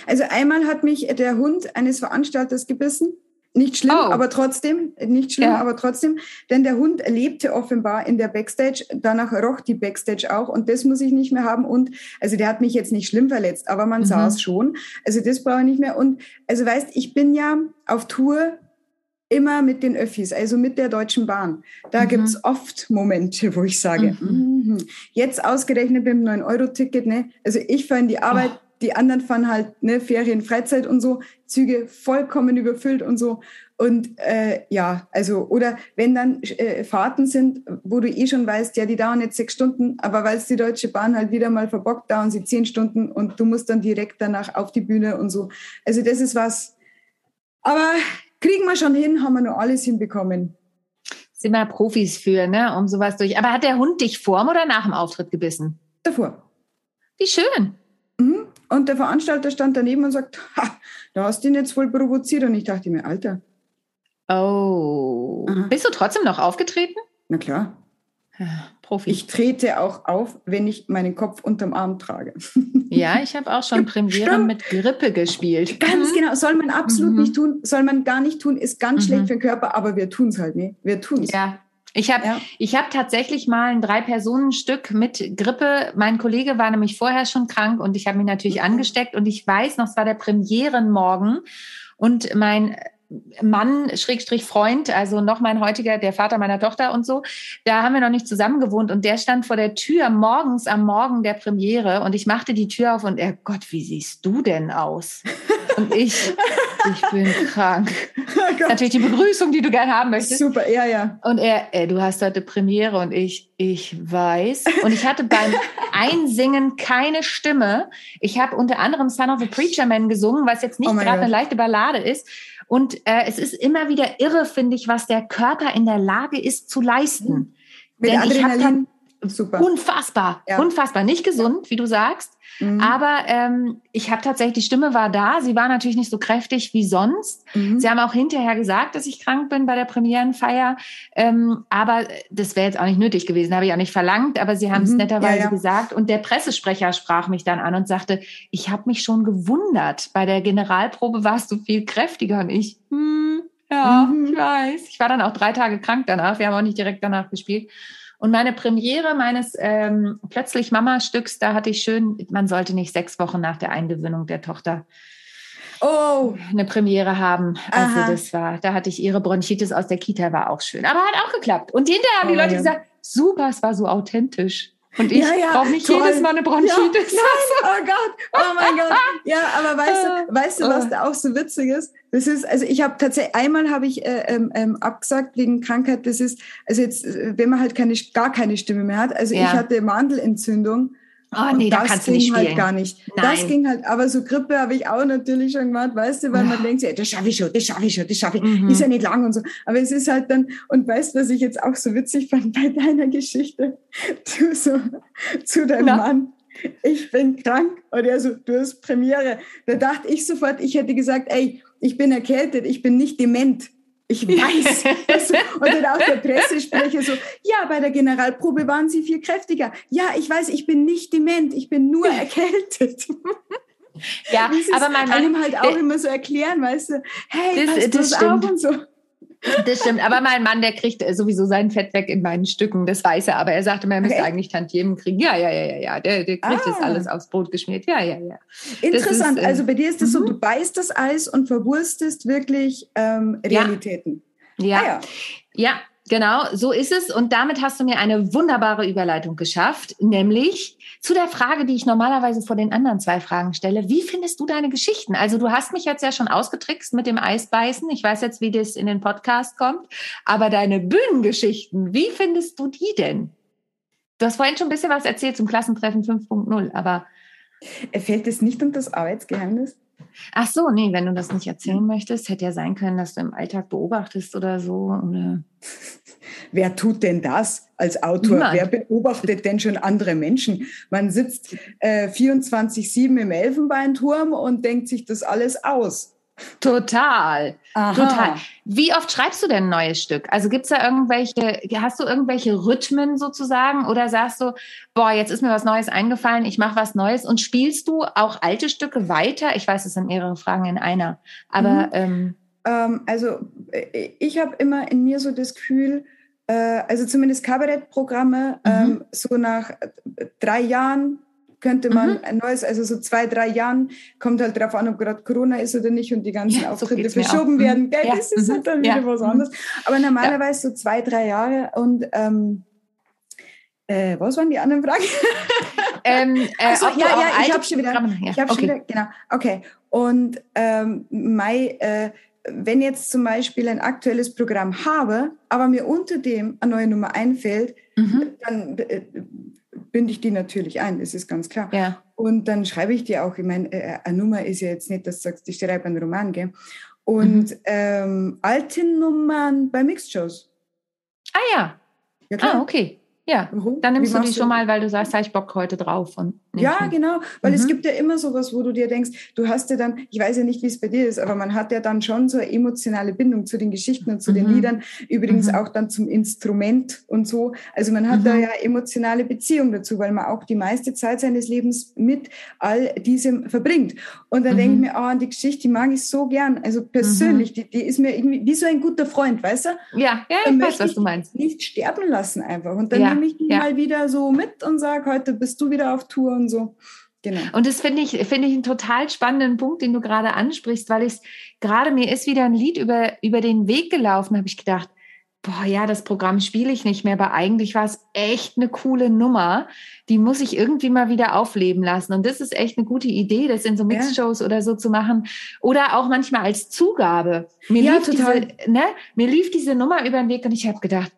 Also einmal hat mich der Hund eines Veranstalters gebissen Nicht schlimm, oh. aber trotzdem, nicht schlimm, ja. aber trotzdem, denn der Hund lebte offenbar in der Backstage, danach roch die Backstage auch und das muss ich nicht mehr haben und, also der hat mich jetzt nicht schlimm verletzt, aber man mhm. sah es schon, also das brauche ich nicht mehr und, also weißt, ich bin ja auf Tour immer mit den Öffis, also mit der Deutschen Bahn. Da mhm. gibt's oft Momente, wo ich sage, mhm. Mhm. jetzt ausgerechnet mit dem 9-Euro-Ticket, ne? Also ich fahre in die Arbeit, oh die anderen fahren halt ne, Ferien, Freizeit und so, Züge vollkommen überfüllt und so. Und äh, ja, also, oder wenn dann äh, Fahrten sind, wo du eh schon weißt, ja, die dauern jetzt sechs Stunden, aber weil es die Deutsche Bahn halt wieder mal verbockt, dauern sie zehn Stunden und du musst dann direkt danach auf die Bühne und so. Also das ist was. Aber kriegen wir schon hin, haben wir nur alles hinbekommen. Sind wir Profis für, ne, um sowas durch. Aber hat der Hund dich vorm oder nach dem Auftritt gebissen? Davor. Wie schön. Mhm. Und der Veranstalter stand daneben und sagt, ha, da hast du ihn jetzt wohl provoziert. Und ich dachte mir, Alter. Oh. Aha. Bist du trotzdem noch aufgetreten? Na klar. Profi. Ich trete auch auf, wenn ich meinen Kopf unterm Arm trage. Ja, ich habe auch schon Premiere mit Grippe gespielt. Ganz mhm. genau. Soll man absolut mhm. nicht tun, soll man gar nicht tun, ist ganz mhm. schlecht für den Körper, aber wir tun es halt nicht. Wir tun es. Ja, ich habe ja. ich hab tatsächlich mal ein Drei-Personen-Stück mit Grippe. Mein Kollege war nämlich vorher schon krank und ich habe mich natürlich mhm. angesteckt. Und ich weiß noch, es war der Premierenmorgen. Und mein Mann, Schrägstrich Freund, also noch mein heutiger, der Vater meiner Tochter und so, da haben wir noch nicht zusammen gewohnt und der stand vor der Tür morgens am Morgen der Premiere und ich machte die Tür auf und er, Gott, wie siehst du denn aus? Und ich, ich bin krank. Oh Natürlich die Begrüßung, die du gern haben möchtest. Super, ja, ja. Und er, ey, du hast heute Premiere und ich, ich weiß. Und ich hatte beim Einsingen keine Stimme. Ich habe unter anderem Son of a Preacher Man gesungen, was jetzt nicht oh gerade eine leichte Ballade ist. Und äh, es ist immer wieder irre, finde ich, was der Körper in der Lage ist zu leisten. Mit Denn Adrenalin. Super. Unfassbar, ja. unfassbar. Nicht gesund, wie du sagst, mhm. aber ähm, ich habe tatsächlich, die Stimme war da. Sie war natürlich nicht so kräftig wie sonst. Mhm. Sie haben auch hinterher gesagt, dass ich krank bin bei der Premierenfeier, ähm, aber das wäre jetzt auch nicht nötig gewesen, habe ich auch nicht verlangt, aber sie haben es mhm. netterweise ja, ja. gesagt. Und der Pressesprecher sprach mich dann an und sagte, ich habe mich schon gewundert. Bei der Generalprobe warst du viel kräftiger und ich, hm, ja, mhm. ich weiß. Ich war dann auch drei Tage krank danach. Wir haben auch nicht direkt danach gespielt. Und meine Premiere meines ähm, Plötzlich Mama-Stücks, da hatte ich schön, man sollte nicht sechs Wochen nach der Eingewöhnung der Tochter oh. eine Premiere haben. Also Aha. das war, da hatte ich ihre Bronchitis aus der Kita, war auch schön. Aber hat auch geklappt. Und hinterher haben die Leute gesagt, super, es war so authentisch. Und ich ja, ja, brauche nicht toll. jedes Mal eine Bronchitis. Ja, nein, oh Gott, oh mein Gott. Ja, aber weißt du, weißt du, was da auch so witzig ist? Das ist, also ich habe tatsächlich, einmal habe ich äh, ähm, ähm, abgesagt wegen Krankheit. Das ist, also jetzt, äh, wenn man halt keine, gar keine Stimme mehr hat. Also ich hatte Mandelentzündung Oh nee, da kannst du nicht halt gar nicht. Nein. Das ging halt, aber so Grippe habe ich auch natürlich schon gemacht, weißt du, weil man denkt, ja, das schaffe ich schon, das schaffe ich schon, das schaffe ich. Mhm. Ist ja nicht lang und so. Aber es ist halt dann, und weißt du, was ich jetzt auch so witzig fand bei deiner Geschichte? Du so zu deinem Na? Mann, ich bin krank. Und er so, du hast Premiere. Da dachte ich sofort, ich hätte gesagt, ey, ich bin erkältet, ich bin nicht dement. Ich weiß. und dann auch der Pressesprecher so, ja, bei der Generalprobe waren Sie viel kräftiger. Ja, ich weiß, ich bin nicht dement, ich bin nur erkältet. Ja, aber man einem halt auch immer so erklären, weißt du, hey, das, das, das auf und so. Das stimmt, aber mein Mann, der kriegt sowieso sein Fett weg in meinen Stücken, das weiß er, aber er sagte mir, er müsste okay. eigentlich Tantiemen kriegen. Ja, ja, ja, ja, ja, der, der kriegt ah. das alles aufs Brot geschmiert. Ja, ja, ja. Interessant, ist, äh, also bei dir ist es so, mhm. du beißt das Eis und verwurstest wirklich ähm, Realitäten. Ja. Ja. Ah, ja. ja, Genau, so ist es. Und damit hast du mir eine wunderbare Überleitung geschafft, nämlich zu der Frage, die ich normalerweise vor den anderen zwei Fragen stelle. Wie findest du deine Geschichten? Also du hast mich jetzt ja schon ausgetrickst mit dem Eisbeißen. Ich weiß jetzt, wie das in den Podcast kommt. Aber deine Bühnengeschichten, wie findest du die denn? Du hast vorhin schon ein bisschen was erzählt zum Klassentreffen 5.0, aber... Fällt es nicht unter das Arbeitsgeheimnis? Ach so, nee, wenn du das nicht erzählen möchtest, hätte ja sein können, dass du im Alltag beobachtest oder so. Oder Wer tut denn das als Autor? Niemand. Wer beobachtet denn schon andere Menschen? Man sitzt äh, 24-7 im Elfenbeinturm und denkt sich das alles aus. Total. Aha. Total. Wie oft schreibst du denn ein neues Stück? Also gibt es da irgendwelche, hast du irgendwelche Rhythmen sozusagen oder sagst du, boah, jetzt ist mir was Neues eingefallen, ich mache was Neues und spielst du auch alte Stücke weiter? Ich weiß, es sind mehrere Fragen in einer, aber mhm. ähm, Ähm, also äh, ich habe immer in mir so das Gefühl, äh, also zumindest Kabarettprogramme, mhm. ähm, so nach äh, drei Jahren könnte man mhm. ein neues, also so zwei, drei Jahren, kommt halt darauf an, ob gerade Corona ist oder nicht und die ganzen ja, Auftritte so verschoben werden. Gell? Ja. Das ist halt dann wieder ja. was anderes. Aber normalerweise so zwei, drei Jahre und ähm, äh, was waren die anderen Fragen? ähm, äh, also, ja, ja, ich habe schon wieder. Ja. Ich habe okay. schon wieder, genau. Okay. Und ähm, Mai, äh, wenn jetzt zum Beispiel ein aktuelles Programm habe, aber mir unter dem eine neue Nummer einfällt, mhm. dann äh, binde ich die natürlich ein, das ist ganz klar. Ja. Und dann schreibe ich dir auch, ich meine, äh, eine Nummer ist ja jetzt nicht, dass du sagst, ich schreibe einen Roman, gell? Und mhm. ähm, alte Nummern bei Mixed-Shows. Ah ja. ja klar. Ah, okay. Ja, mhm. dann nimmst Wie du die schon mal, weil du sagst, ich Bock heute drauf. Und ja, genau, weil mhm. es gibt ja immer sowas, wo du dir denkst, du hast ja dann, ich weiß ja nicht, wie es bei dir ist, aber man hat ja dann schon so eine emotionale Bindung zu den Geschichten und zu mhm. den Liedern, übrigens mhm. auch dann zum Instrument und so. Also man hat da mhm. ja emotionale Beziehung dazu, weil man auch die meiste Zeit seines Lebens mit all diesem verbringt. Und dann denke ich mhm. mir, oh, an die Geschichte, die mag ich so gern, also persönlich, die, die ist mir irgendwie wie so ein guter Freund, weißt du? Ja, ja, ich weiß, was du meinst. Nicht sterben lassen einfach. Und dann ja nehme ich die ja. mal wieder so mit und sage, heute bist du wieder auf Tour und so. Genau. Und das finde ich, finde ich einen total spannenden Punkt, den du gerade ansprichst, weil ich gerade mir ist wieder ein Lied über, über den Weg gelaufen, habe ich gedacht, boah, ja, das Programm spiele ich nicht mehr, aber eigentlich war es echt eine coole Nummer. Die muss ich irgendwie mal wieder aufleben lassen. Und das ist echt eine gute Idee, das in so Mixshows ja. oder so zu machen. Oder auch manchmal als Zugabe. Mir, ja, lief total. Diese, ne, mir lief diese Nummer über den Weg und ich habe gedacht,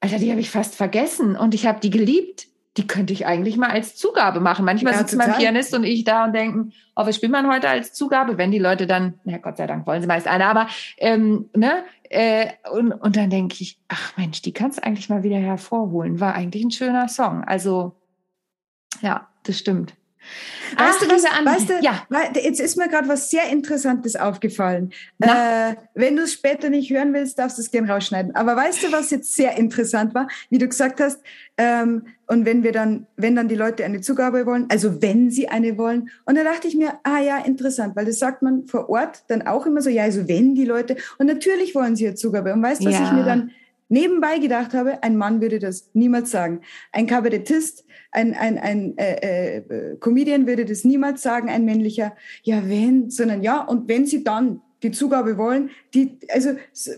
Alter, die habe ich fast vergessen und ich habe die geliebt. Die könnte ich eigentlich mal als Zugabe machen. Manchmal ja, sitzen mein Pianist und ich da und denken, oh, was spielt man heute als Zugabe? Wenn die Leute dann, na Gott sei Dank wollen sie meist eine, aber ähm, ne, äh, und, und dann denke ich, ach Mensch, die kannst du eigentlich mal wieder hervorholen. War eigentlich ein schöner Song. Also ja, das stimmt. Weißt Ach, du, diese weißt du, ja. jetzt ist mir gerade was sehr Interessantes aufgefallen. Äh, wenn du es später nicht hören willst, darfst du es gerne rausschneiden. Aber weißt du, was jetzt sehr interessant war, wie du gesagt hast, ähm, und wenn wir dann, wenn dann die Leute eine Zugabe wollen, also wenn sie eine wollen, und da dachte ich mir, ah ja, interessant, weil das sagt man vor Ort dann auch immer so, ja, also wenn die Leute, und natürlich wollen sie eine Zugabe. Und weißt du, was ja. ich mir dann nebenbei gedacht habe, ein Mann würde das niemals sagen. Ein Kabarettist, ein, ein, ein äh, äh, Comedian würde das niemals sagen, ein männlicher, ja, wenn, sondern ja, und wenn sie dann die Zugabe wollen, die, also,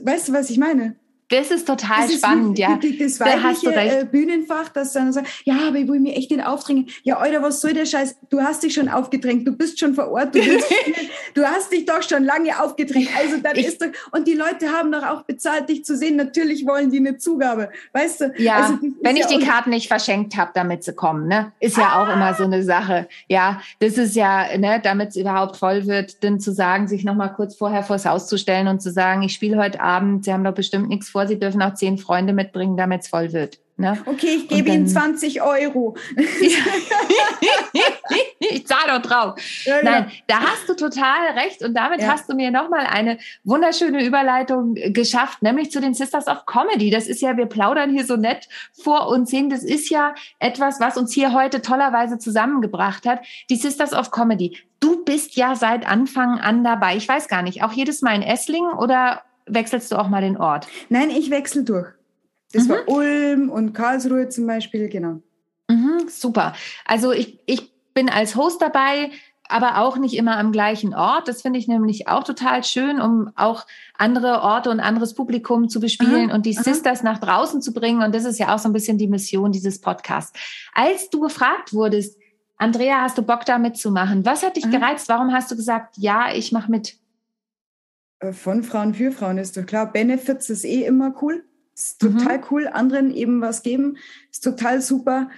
weißt du, was ich meine? Das ist total das spannend, ist, ja. Das weibliche da äh, Bühnenfach, das dann sagt, ja, aber ich will mir echt nicht aufdrängen. Ja, Alter, was soll der Scheiß? Du hast dich schon aufgedrängt, du bist schon vor Ort, du, du hast dich doch schon lange aufgedrängt. Also dann ich, ist doch, und die Leute haben doch auch bezahlt, dich zu sehen. Natürlich wollen die eine Zugabe, weißt du? Ja, also, wenn ich ja die Karten nicht verschenkt habe, damit sie kommen, ne? Ist ja ah. auch immer so eine Sache. Ja, das ist ja, ne, damit es überhaupt voll wird, dann zu sagen, sich nochmal kurz vorher vors Haus zu stellen und zu sagen, ich spiele heute Abend, sie haben doch bestimmt nichts vor, sie dürfen auch zehn Freunde mitbringen, damit es voll wird. Ne? Okay, ich gebe Ihnen 20 Euro. ich zahle doch drauf. Ja. Nein, da hast du total recht und damit ja. hast du mir nochmal eine wunderschöne Überleitung geschafft, nämlich zu den Sisters of Comedy. Das ist ja, wir plaudern hier so nett vor uns hin. Das ist ja etwas, was uns hier heute tollerweise zusammengebracht hat. Die Sisters of Comedy. Du bist ja seit Anfang an dabei. Ich weiß gar nicht, auch jedes Mal in Esslingen oder wechselst du auch mal den Ort? Nein, ich wechsle durch. Das mhm. war Ulm und Karlsruhe zum Beispiel, genau. Mhm, super. Also ich, ich bin als Host dabei, aber auch nicht immer am gleichen Ort. Das finde ich nämlich auch total schön, um auch andere Orte und anderes Publikum zu bespielen aha, und die aha. Sisters nach draußen zu bringen. Und das ist ja auch so ein bisschen die Mission dieses Podcasts. Als du gefragt wurdest, Andrea, hast du Bock da mitzumachen? Was hat dich aha. gereizt? Warum hast du gesagt, ja, ich mache mit? Äh, von Frauen für Frauen ist doch klar. Benefits ist eh immer cool. Ist total mhm. cool. Anderen eben was geben. Ist total super.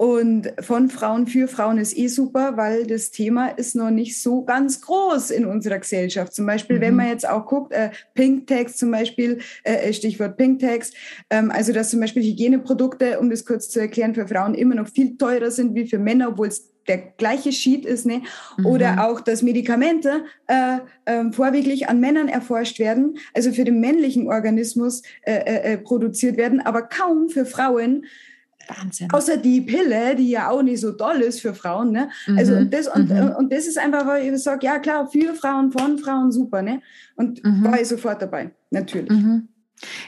Und von Frauen für Frauen ist eh super, weil das Thema ist noch nicht so ganz groß in unserer Gesellschaft. Zum Beispiel, mhm. wenn man jetzt auch guckt, äh, Pink Tags zum Beispiel, äh, äh, Stichwort Pink Tags, ähm, also dass zum Beispiel Hygieneprodukte, um das kurz zu erklären, für Frauen immer noch viel teurer sind wie für Männer, obwohl es der gleiche Sheet ist, ne? Mhm. Oder auch, dass Medikamente äh, äh, vorwiegend an Männern erforscht werden, also für den männlichen Organismus äh, äh, äh, produziert werden, aber kaum für Frauen. Wahnsinn. Außer die Pille, die ja auch nicht so toll ist für Frauen. Ne? Also mhm. das, und, mhm. und das ist einfach, weil ich sage, ja klar, für Frauen, von Frauen, super. Ne? Und mhm. war ich sofort dabei, natürlich.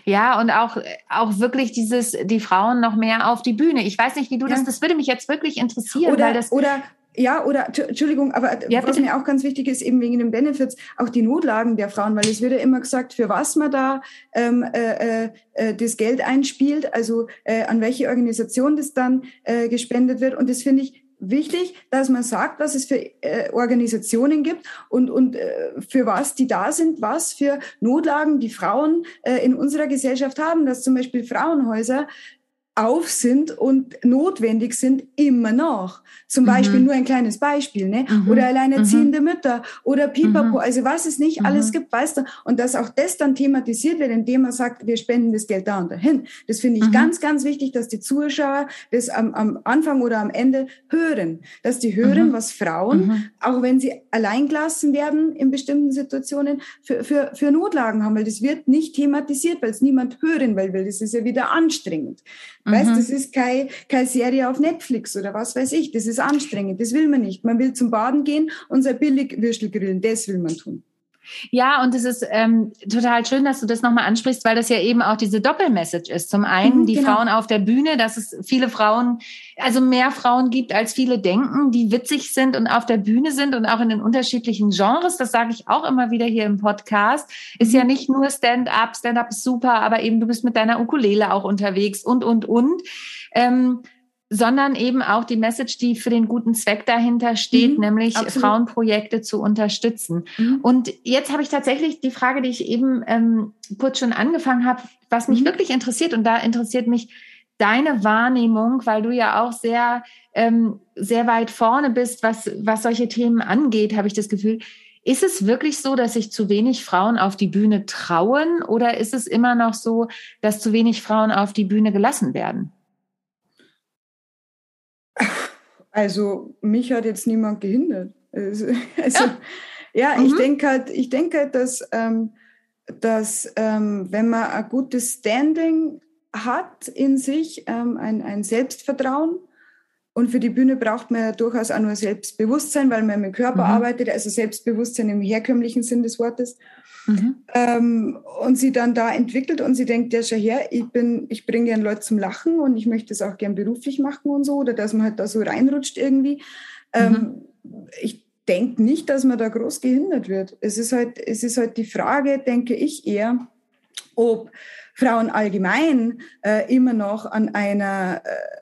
Ja, und auch, auch wirklich dieses, die Frauen noch mehr auf die Bühne. Ich weiß nicht, wie du ja. das, das würde mich jetzt wirklich interessieren. Oder, weil das, oder ja, oder Entschuldigung, aber ja, was mir auch ganz wichtig ist, eben wegen den Benefits, auch die Notlagen der Frauen, weil es wird ja immer gesagt, für was man da ähm, äh, äh, das Geld einspielt, also äh, an welche Organisation das dann äh, gespendet wird. Und das finde ich wichtig, dass man sagt, was es für äh, Organisationen gibt und, und äh, für was die da sind, was für Notlagen die Frauen äh, in unserer Gesellschaft haben, dass zum Beispiel Frauenhäuser auf sind und notwendig sind immer noch. Zum mhm. Beispiel nur ein kleines Beispiel, ne? Mhm. Oder alleinerziehende mhm. Mütter oder Pipapo, mhm. also was es nicht alles mhm. gibt, weißt du. Und dass auch das dann thematisiert wird, indem man sagt, wir spenden das Geld da und dahin. Das finde ich mhm. ganz, ganz wichtig, dass die Zuschauer das am, am Anfang oder am Ende hören. Dass die hören, was Frauen, auch wenn sie alleingelassen werden in bestimmten Situationen, für, für, für Notlagen haben, weil das wird nicht thematisiert, weil es niemand hören will, weil das ist ja wieder anstrengend. Mhm. Weißt, das ist keine, keine Serie auf Netflix oder was weiß ich. Das ist anstrengend. Das will man nicht. Man will zum Baden gehen und sein Billigwürstel grillen. Das will man tun. Ja, und es ist ähm, total schön, dass du das nochmal ansprichst, weil das ja eben auch diese Doppelmessage ist. Zum einen mhm, die genau. Frauen auf der Bühne, dass es viele Frauen, also mehr Frauen gibt, als viele denken, die witzig sind und auf der Bühne sind und auch in den unterschiedlichen Genres. Das sage ich auch immer wieder hier im Podcast. Ist mhm. ja nicht nur Stand-up, Stand-up ist super, aber eben du bist mit deiner Ukulele auch unterwegs und, und, und. Ähm, sondern eben auch die Message, die für den guten Zweck dahinter steht, mhm, nämlich absolut. Frauenprojekte zu unterstützen. Mhm. Und jetzt habe ich tatsächlich die Frage, die ich eben ähm, kurz schon angefangen habe, was mich mhm. wirklich interessiert. Und da interessiert mich deine Wahrnehmung, weil du ja auch sehr, ähm, sehr weit vorne bist, was, was solche Themen angeht, habe ich das Gefühl. Ist es wirklich so, dass sich zu wenig Frauen auf die Bühne trauen oder ist es immer noch so, dass zu wenig Frauen auf die Bühne gelassen werden? Also mich hat jetzt niemand gehindert. Also, also ja, ja mhm. ich denke halt, ich denke halt, dass, ähm, dass ähm, wenn man ein gutes Standing hat in sich, ähm, ein, ein Selbstvertrauen, und für die Bühne braucht man ja durchaus auch nur Selbstbewusstsein, weil man mit dem Körper mhm. arbeitet, also Selbstbewusstsein im herkömmlichen Sinn des Wortes. Mhm. Ähm, und sie dann da entwickelt und sie denkt, ja, schau her, ich bin, ich bringe gern Leute zum Lachen und ich möchte es auch gern beruflich machen und so, oder dass man halt da so reinrutscht irgendwie. Ähm, mhm. Ich denke nicht, dass man da groß gehindert wird. Es ist halt, es ist halt die Frage, denke ich eher, ob Frauen allgemein äh, immer noch an einer äh,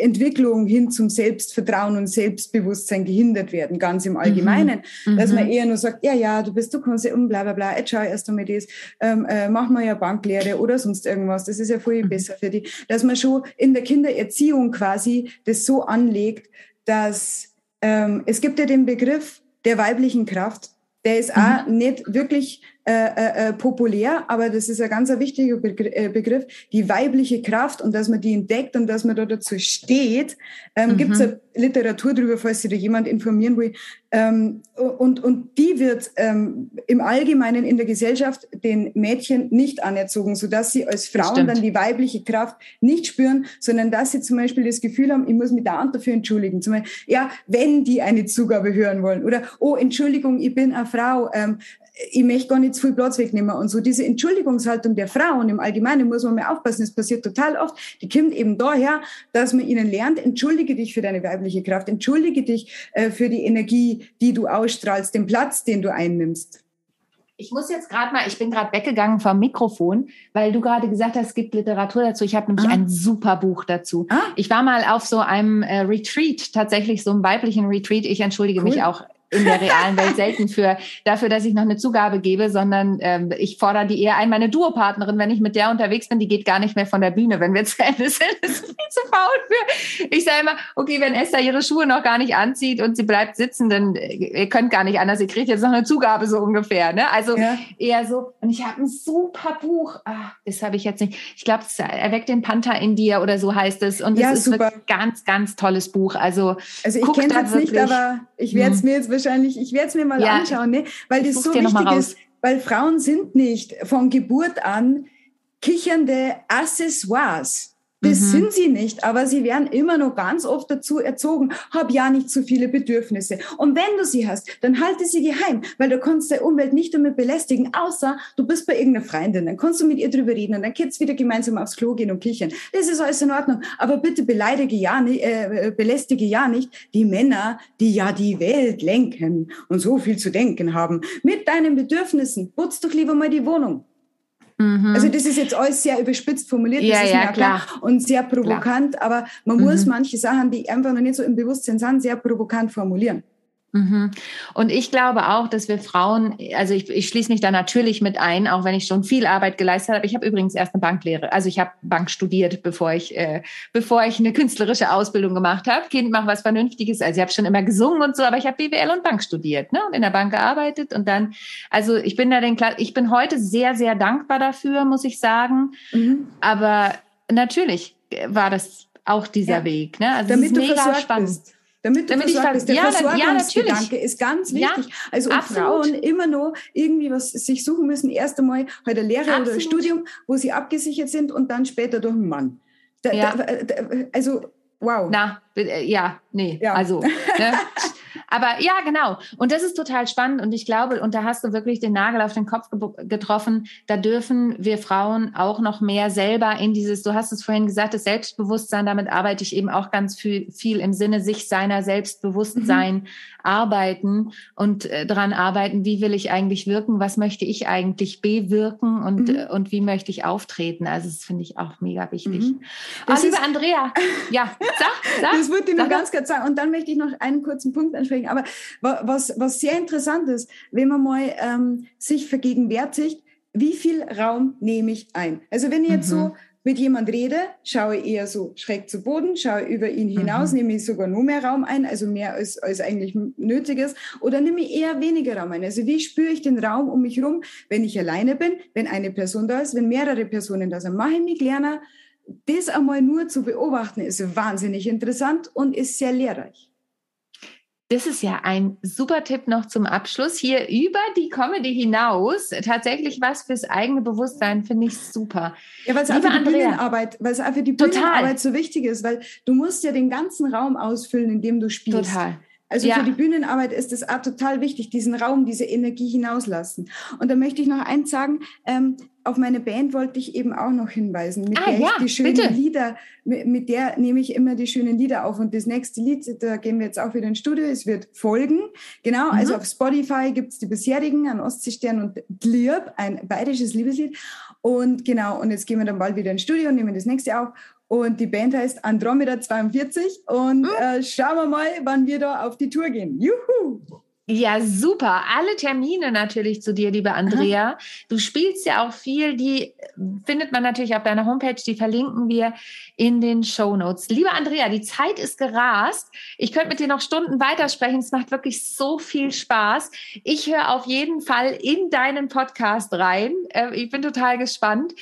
Entwicklung hin zum Selbstvertrauen und Selbstbewusstsein gehindert werden, ganz im Allgemeinen. Mhm. Dass man mhm. eher nur sagt, ja, ja, du bist, du kannst ja um, bla, bla, bla, jetzt schau erst einmal das, ähm, äh, mach mal ja Banklehre oder sonst irgendwas, das ist ja viel mhm. besser für dich. Dass man schon in der Kindererziehung quasi das so anlegt, dass ähm, es gibt ja den Begriff der weiblichen Kraft, der ist mhm. auch nicht wirklich äh, äh, äh, populär, aber das ist ein ganz wichtiger äh, Begriff, die weibliche Kraft und dass man die entdeckt und dass man da dazu steht. Ähm, mhm. Gibt es Literatur darüber, falls sich da jemand informieren will. Ähm, und, und die wird ähm, im Allgemeinen in der Gesellschaft den Mädchen nicht anerzogen, sodass sie als Frauen dann die weibliche Kraft nicht spüren, sondern dass sie zum Beispiel das Gefühl haben, ich muss mich da und dafür entschuldigen. Zum Beispiel, ja, wenn die eine Zugabe hören wollen oder, oh, Entschuldigung, ich bin eine Frau, ähm, ich möchte gar nicht zu viel Platz wegnehmen und so. Diese Entschuldigungshaltung der Frauen im Allgemeinen muss man mal aufpassen. Das passiert total oft. Die kommt eben daher, dass man ihnen lernt, entschuldige dich für deine weibliche Kraft, entschuldige dich äh, für die Energie, die du ausstrahlst, den Platz, den du einnimmst. Ich muss jetzt gerade mal, ich bin gerade weggegangen vom Mikrofon, weil du gerade gesagt hast, es gibt Literatur dazu. Ich habe nämlich ah. ein super Buch dazu. Ah. Ich war mal auf so einem äh, Retreat, tatsächlich so einem weiblichen Retreat. Ich entschuldige cool. mich auch in der realen Welt selten für dafür, dass ich noch eine Zugabe gebe, sondern ähm, ich fordere die eher ein. Meine Duopartnerin, wenn ich mit der unterwegs bin, die geht gar nicht mehr von der Bühne, wenn wir zu Ende sind. Das ist viel zu faul für. Ich sage immer, okay, wenn Esther ihre Schuhe noch gar nicht anzieht und sie bleibt sitzen, dann äh, ihr könnt gar nicht anders. Ihr kriegt jetzt noch eine Zugabe so ungefähr. Ne? Also ja. eher so. Und ich habe ein super Buch. Ach, das habe ich jetzt nicht. Ich glaube, es erweckt den Panther in dir oder so heißt es. Und es ja, ist super. ein ganz, ganz tolles Buch. Also, also ich kenne es nicht, aber ich werde es mir jetzt wahrscheinlich, ich werde es mir mal ja, anschauen, ne? weil das so wichtig ist, weil Frauen sind nicht von Geburt an kichernde Accessoires. Das mhm. sind sie nicht, aber sie werden immer noch ganz oft dazu erzogen, hab ja nicht zu viele Bedürfnisse. Und wenn du sie hast, dann halte sie geheim, weil du kannst der Umwelt nicht damit belästigen, außer du bist bei irgendeiner Freundin, dann kannst du mit ihr drüber reden und dann geht's wieder gemeinsam aufs Klo gehen und kichern. Das ist alles in Ordnung. Aber bitte beleidige ja nicht, äh, belästige ja nicht die Männer, die ja die Welt lenken und so viel zu denken haben. Mit deinen Bedürfnissen putz doch lieber mal die Wohnung. Mhm. Also das ist jetzt alles sehr überspitzt formuliert, ja, das ist ja, mir klar. klar und sehr provokant, klar. aber man mhm. muss manche Sachen, die einfach noch nicht so im Bewusstsein sind, sehr provokant formulieren. Mhm. Und ich glaube auch, dass wir Frauen, also ich, ich schließe mich da natürlich mit ein, auch wenn ich schon viel Arbeit geleistet habe. Ich habe übrigens erst eine Banklehre, also ich habe Bank studiert, bevor ich, äh, bevor ich eine künstlerische Ausbildung gemacht habe. Kind, mach was Vernünftiges. Also ich habe schon immer gesungen und so, aber ich habe BWL und Bank studiert, ne, und in der Bank gearbeitet und dann, also ich bin da den, ich bin heute sehr, sehr dankbar dafür, muss ich sagen. Mhm. Aber natürlich war das auch dieser ja. Weg, ne? Also Damit du mega spannend. Bist. Damit du Damit versorgt bist. Der ja, Versorgungsgedanke ja, ist ganz wichtig. Ja, also Frauen immer noch irgendwie was sich suchen müssen. Erst einmal halt eine Lehre absolut. oder ein Studium, wo sie abgesichert sind und dann später durch einen Mann. Da, ja. da, da, also wow. Na, äh, ja, nee, also. Ne? Aber ja, genau. Und das ist total spannend. Und ich glaube, und da hast du wirklich den Nagel auf den Kopf getroffen, da dürfen wir Frauen auch noch mehr selber in dieses, du hast es vorhin gesagt, das Selbstbewusstsein, damit arbeite ich eben auch ganz viel, viel im Sinne sich seiner Selbstbewusstsein mhm. Arbeiten und äh, daran arbeiten, wie will ich eigentlich wirken, was möchte ich eigentlich bewirken und, mhm. äh, und wie möchte ich auftreten. Also das finde ich auch mega wichtig. Mhm. Oh, liebe Andrea, ja, sag, sag. Das würde ich nur ganz kurz sagen. Und dann möchte ich noch einen kurzen Punkt ansprechen. Aber was, was sehr interessant ist, wenn man mal ähm, sich vergegenwärtigt, wie viel Raum nehme ich ein? Also wenn ich jetzt mhm. so mit jemand rede, schaue ich eher so schräg zu Boden, schaue über ihn hinaus, mhm. nehme ich sogar nur mehr Raum ein, also mehr als, als eigentlich nötig ist, oder nehme ich eher weniger Raum ein. Also wie spüre ich den Raum um mich herum, wenn ich alleine bin, wenn eine Person da ist, wenn mehrere Personen da sind. Mache ich mich lerner. Das einmal nur zu beobachten, ist wahnsinnig interessant und ist sehr lehrreich. Das ist ja ein super Tipp noch zum Abschluss. Hier über die Comedy hinaus tatsächlich was fürs eigene Bewusstsein finde ich super. Ja, weil es einfach die Bühnenarbeit, weil es einfach die Bühnenarbeit so wichtig ist, weil du musst ja den ganzen Raum ausfüllen, in dem du spielst. Total. Also ja. für die Bühnenarbeit ist es auch total wichtig, diesen Raum, diese Energie hinauslassen. Und da möchte ich noch eins sagen, ähm, auf meine Band wollte ich eben auch noch hinweisen, mit ah, der ja, ich die schönen bitte. Lieder, mit, mit, der nehme ich immer die schönen Lieder auf. Und das nächste Lied, da gehen wir jetzt auch wieder ins Studio, es wird folgen. Genau, mhm. also auf Spotify gibt es die bisherigen an Ostseestern und Glirb, ein bayerisches Liebeslied. Und genau, und jetzt gehen wir dann bald wieder ins Studio und nehmen das nächste auf. Und die Band heißt Andromeda 42 und hm? äh, schauen wir mal, wann wir da auf die Tour gehen. Juhu! Ja, super. Alle Termine natürlich zu dir, liebe Andrea. Aha. Du spielst ja auch viel, die findet man natürlich auf deiner Homepage, die verlinken wir in den Show Notes. Liebe Andrea, die Zeit ist gerast. Ich könnte mit dir noch Stunden weitersprechen. Es macht wirklich so viel Spaß. Ich höre auf jeden Fall in deinen Podcast rein. Äh, ich bin total gespannt.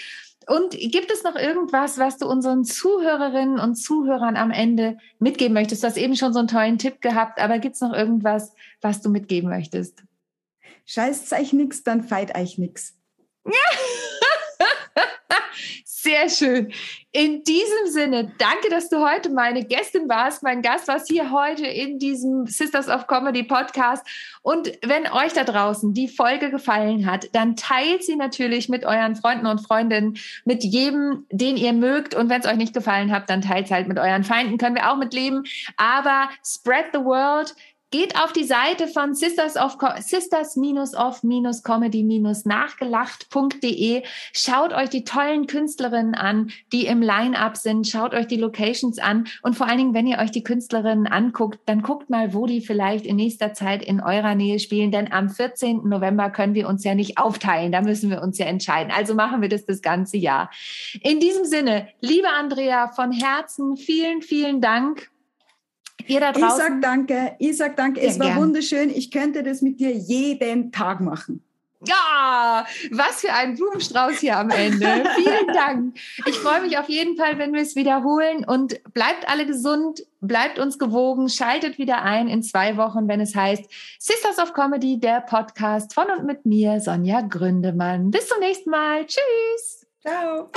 Und gibt es noch irgendwas, was du unseren Zuhörerinnen und Zuhörern am Ende mitgeben möchtest? Du hast eben schon so einen tollen Tipp gehabt, aber gibt es noch irgendwas, was du mitgeben möchtest? Scheißt euch nix, dann feit euch nix. Sehr schön. In diesem Sinne, danke, dass du heute meine Gästin warst, mein Gast warst hier heute in diesem Sisters of Comedy Podcast. Und wenn euch da draußen die Folge gefallen hat, dann teilt sie natürlich mit euren Freunden und Freundinnen, mit jedem, den ihr mögt. Und wenn es euch nicht gefallen hat, dann teilt es halt mit euren Feinden, können wir auch mitleben. Aber spread the world. Geht auf die Seite von Sisters of Sisters-of-Comedy-nachgelacht.de. Schaut euch die tollen Künstlerinnen an, die im Line-Up sind. Schaut euch die Locations an. Und vor allen Dingen, wenn ihr euch die Künstlerinnen anguckt, dann guckt mal, wo die vielleicht in nächster Zeit in eurer Nähe spielen. Denn am 14. November können wir uns ja nicht aufteilen. Da müssen wir uns ja entscheiden. Also machen wir das das ganze Jahr. In diesem Sinne, liebe Andrea, von Herzen vielen, vielen Dank Ihr da draußen. Ich sag danke, ich sag danke. es war gern. wunderschön. Ich könnte das mit dir jeden Tag machen. Ja, was für ein Blumenstrauß hier am Ende. Vielen Dank. Ich freue mich auf jeden Fall, wenn wir es wiederholen und bleibt alle gesund, bleibt uns gewogen, schaltet wieder ein in zwei Wochen, wenn es heißt Sisters of Comedy, der Podcast von und mit mir, Sonja Gründemann. Bis zum nächsten Mal. Tschüss. Ciao.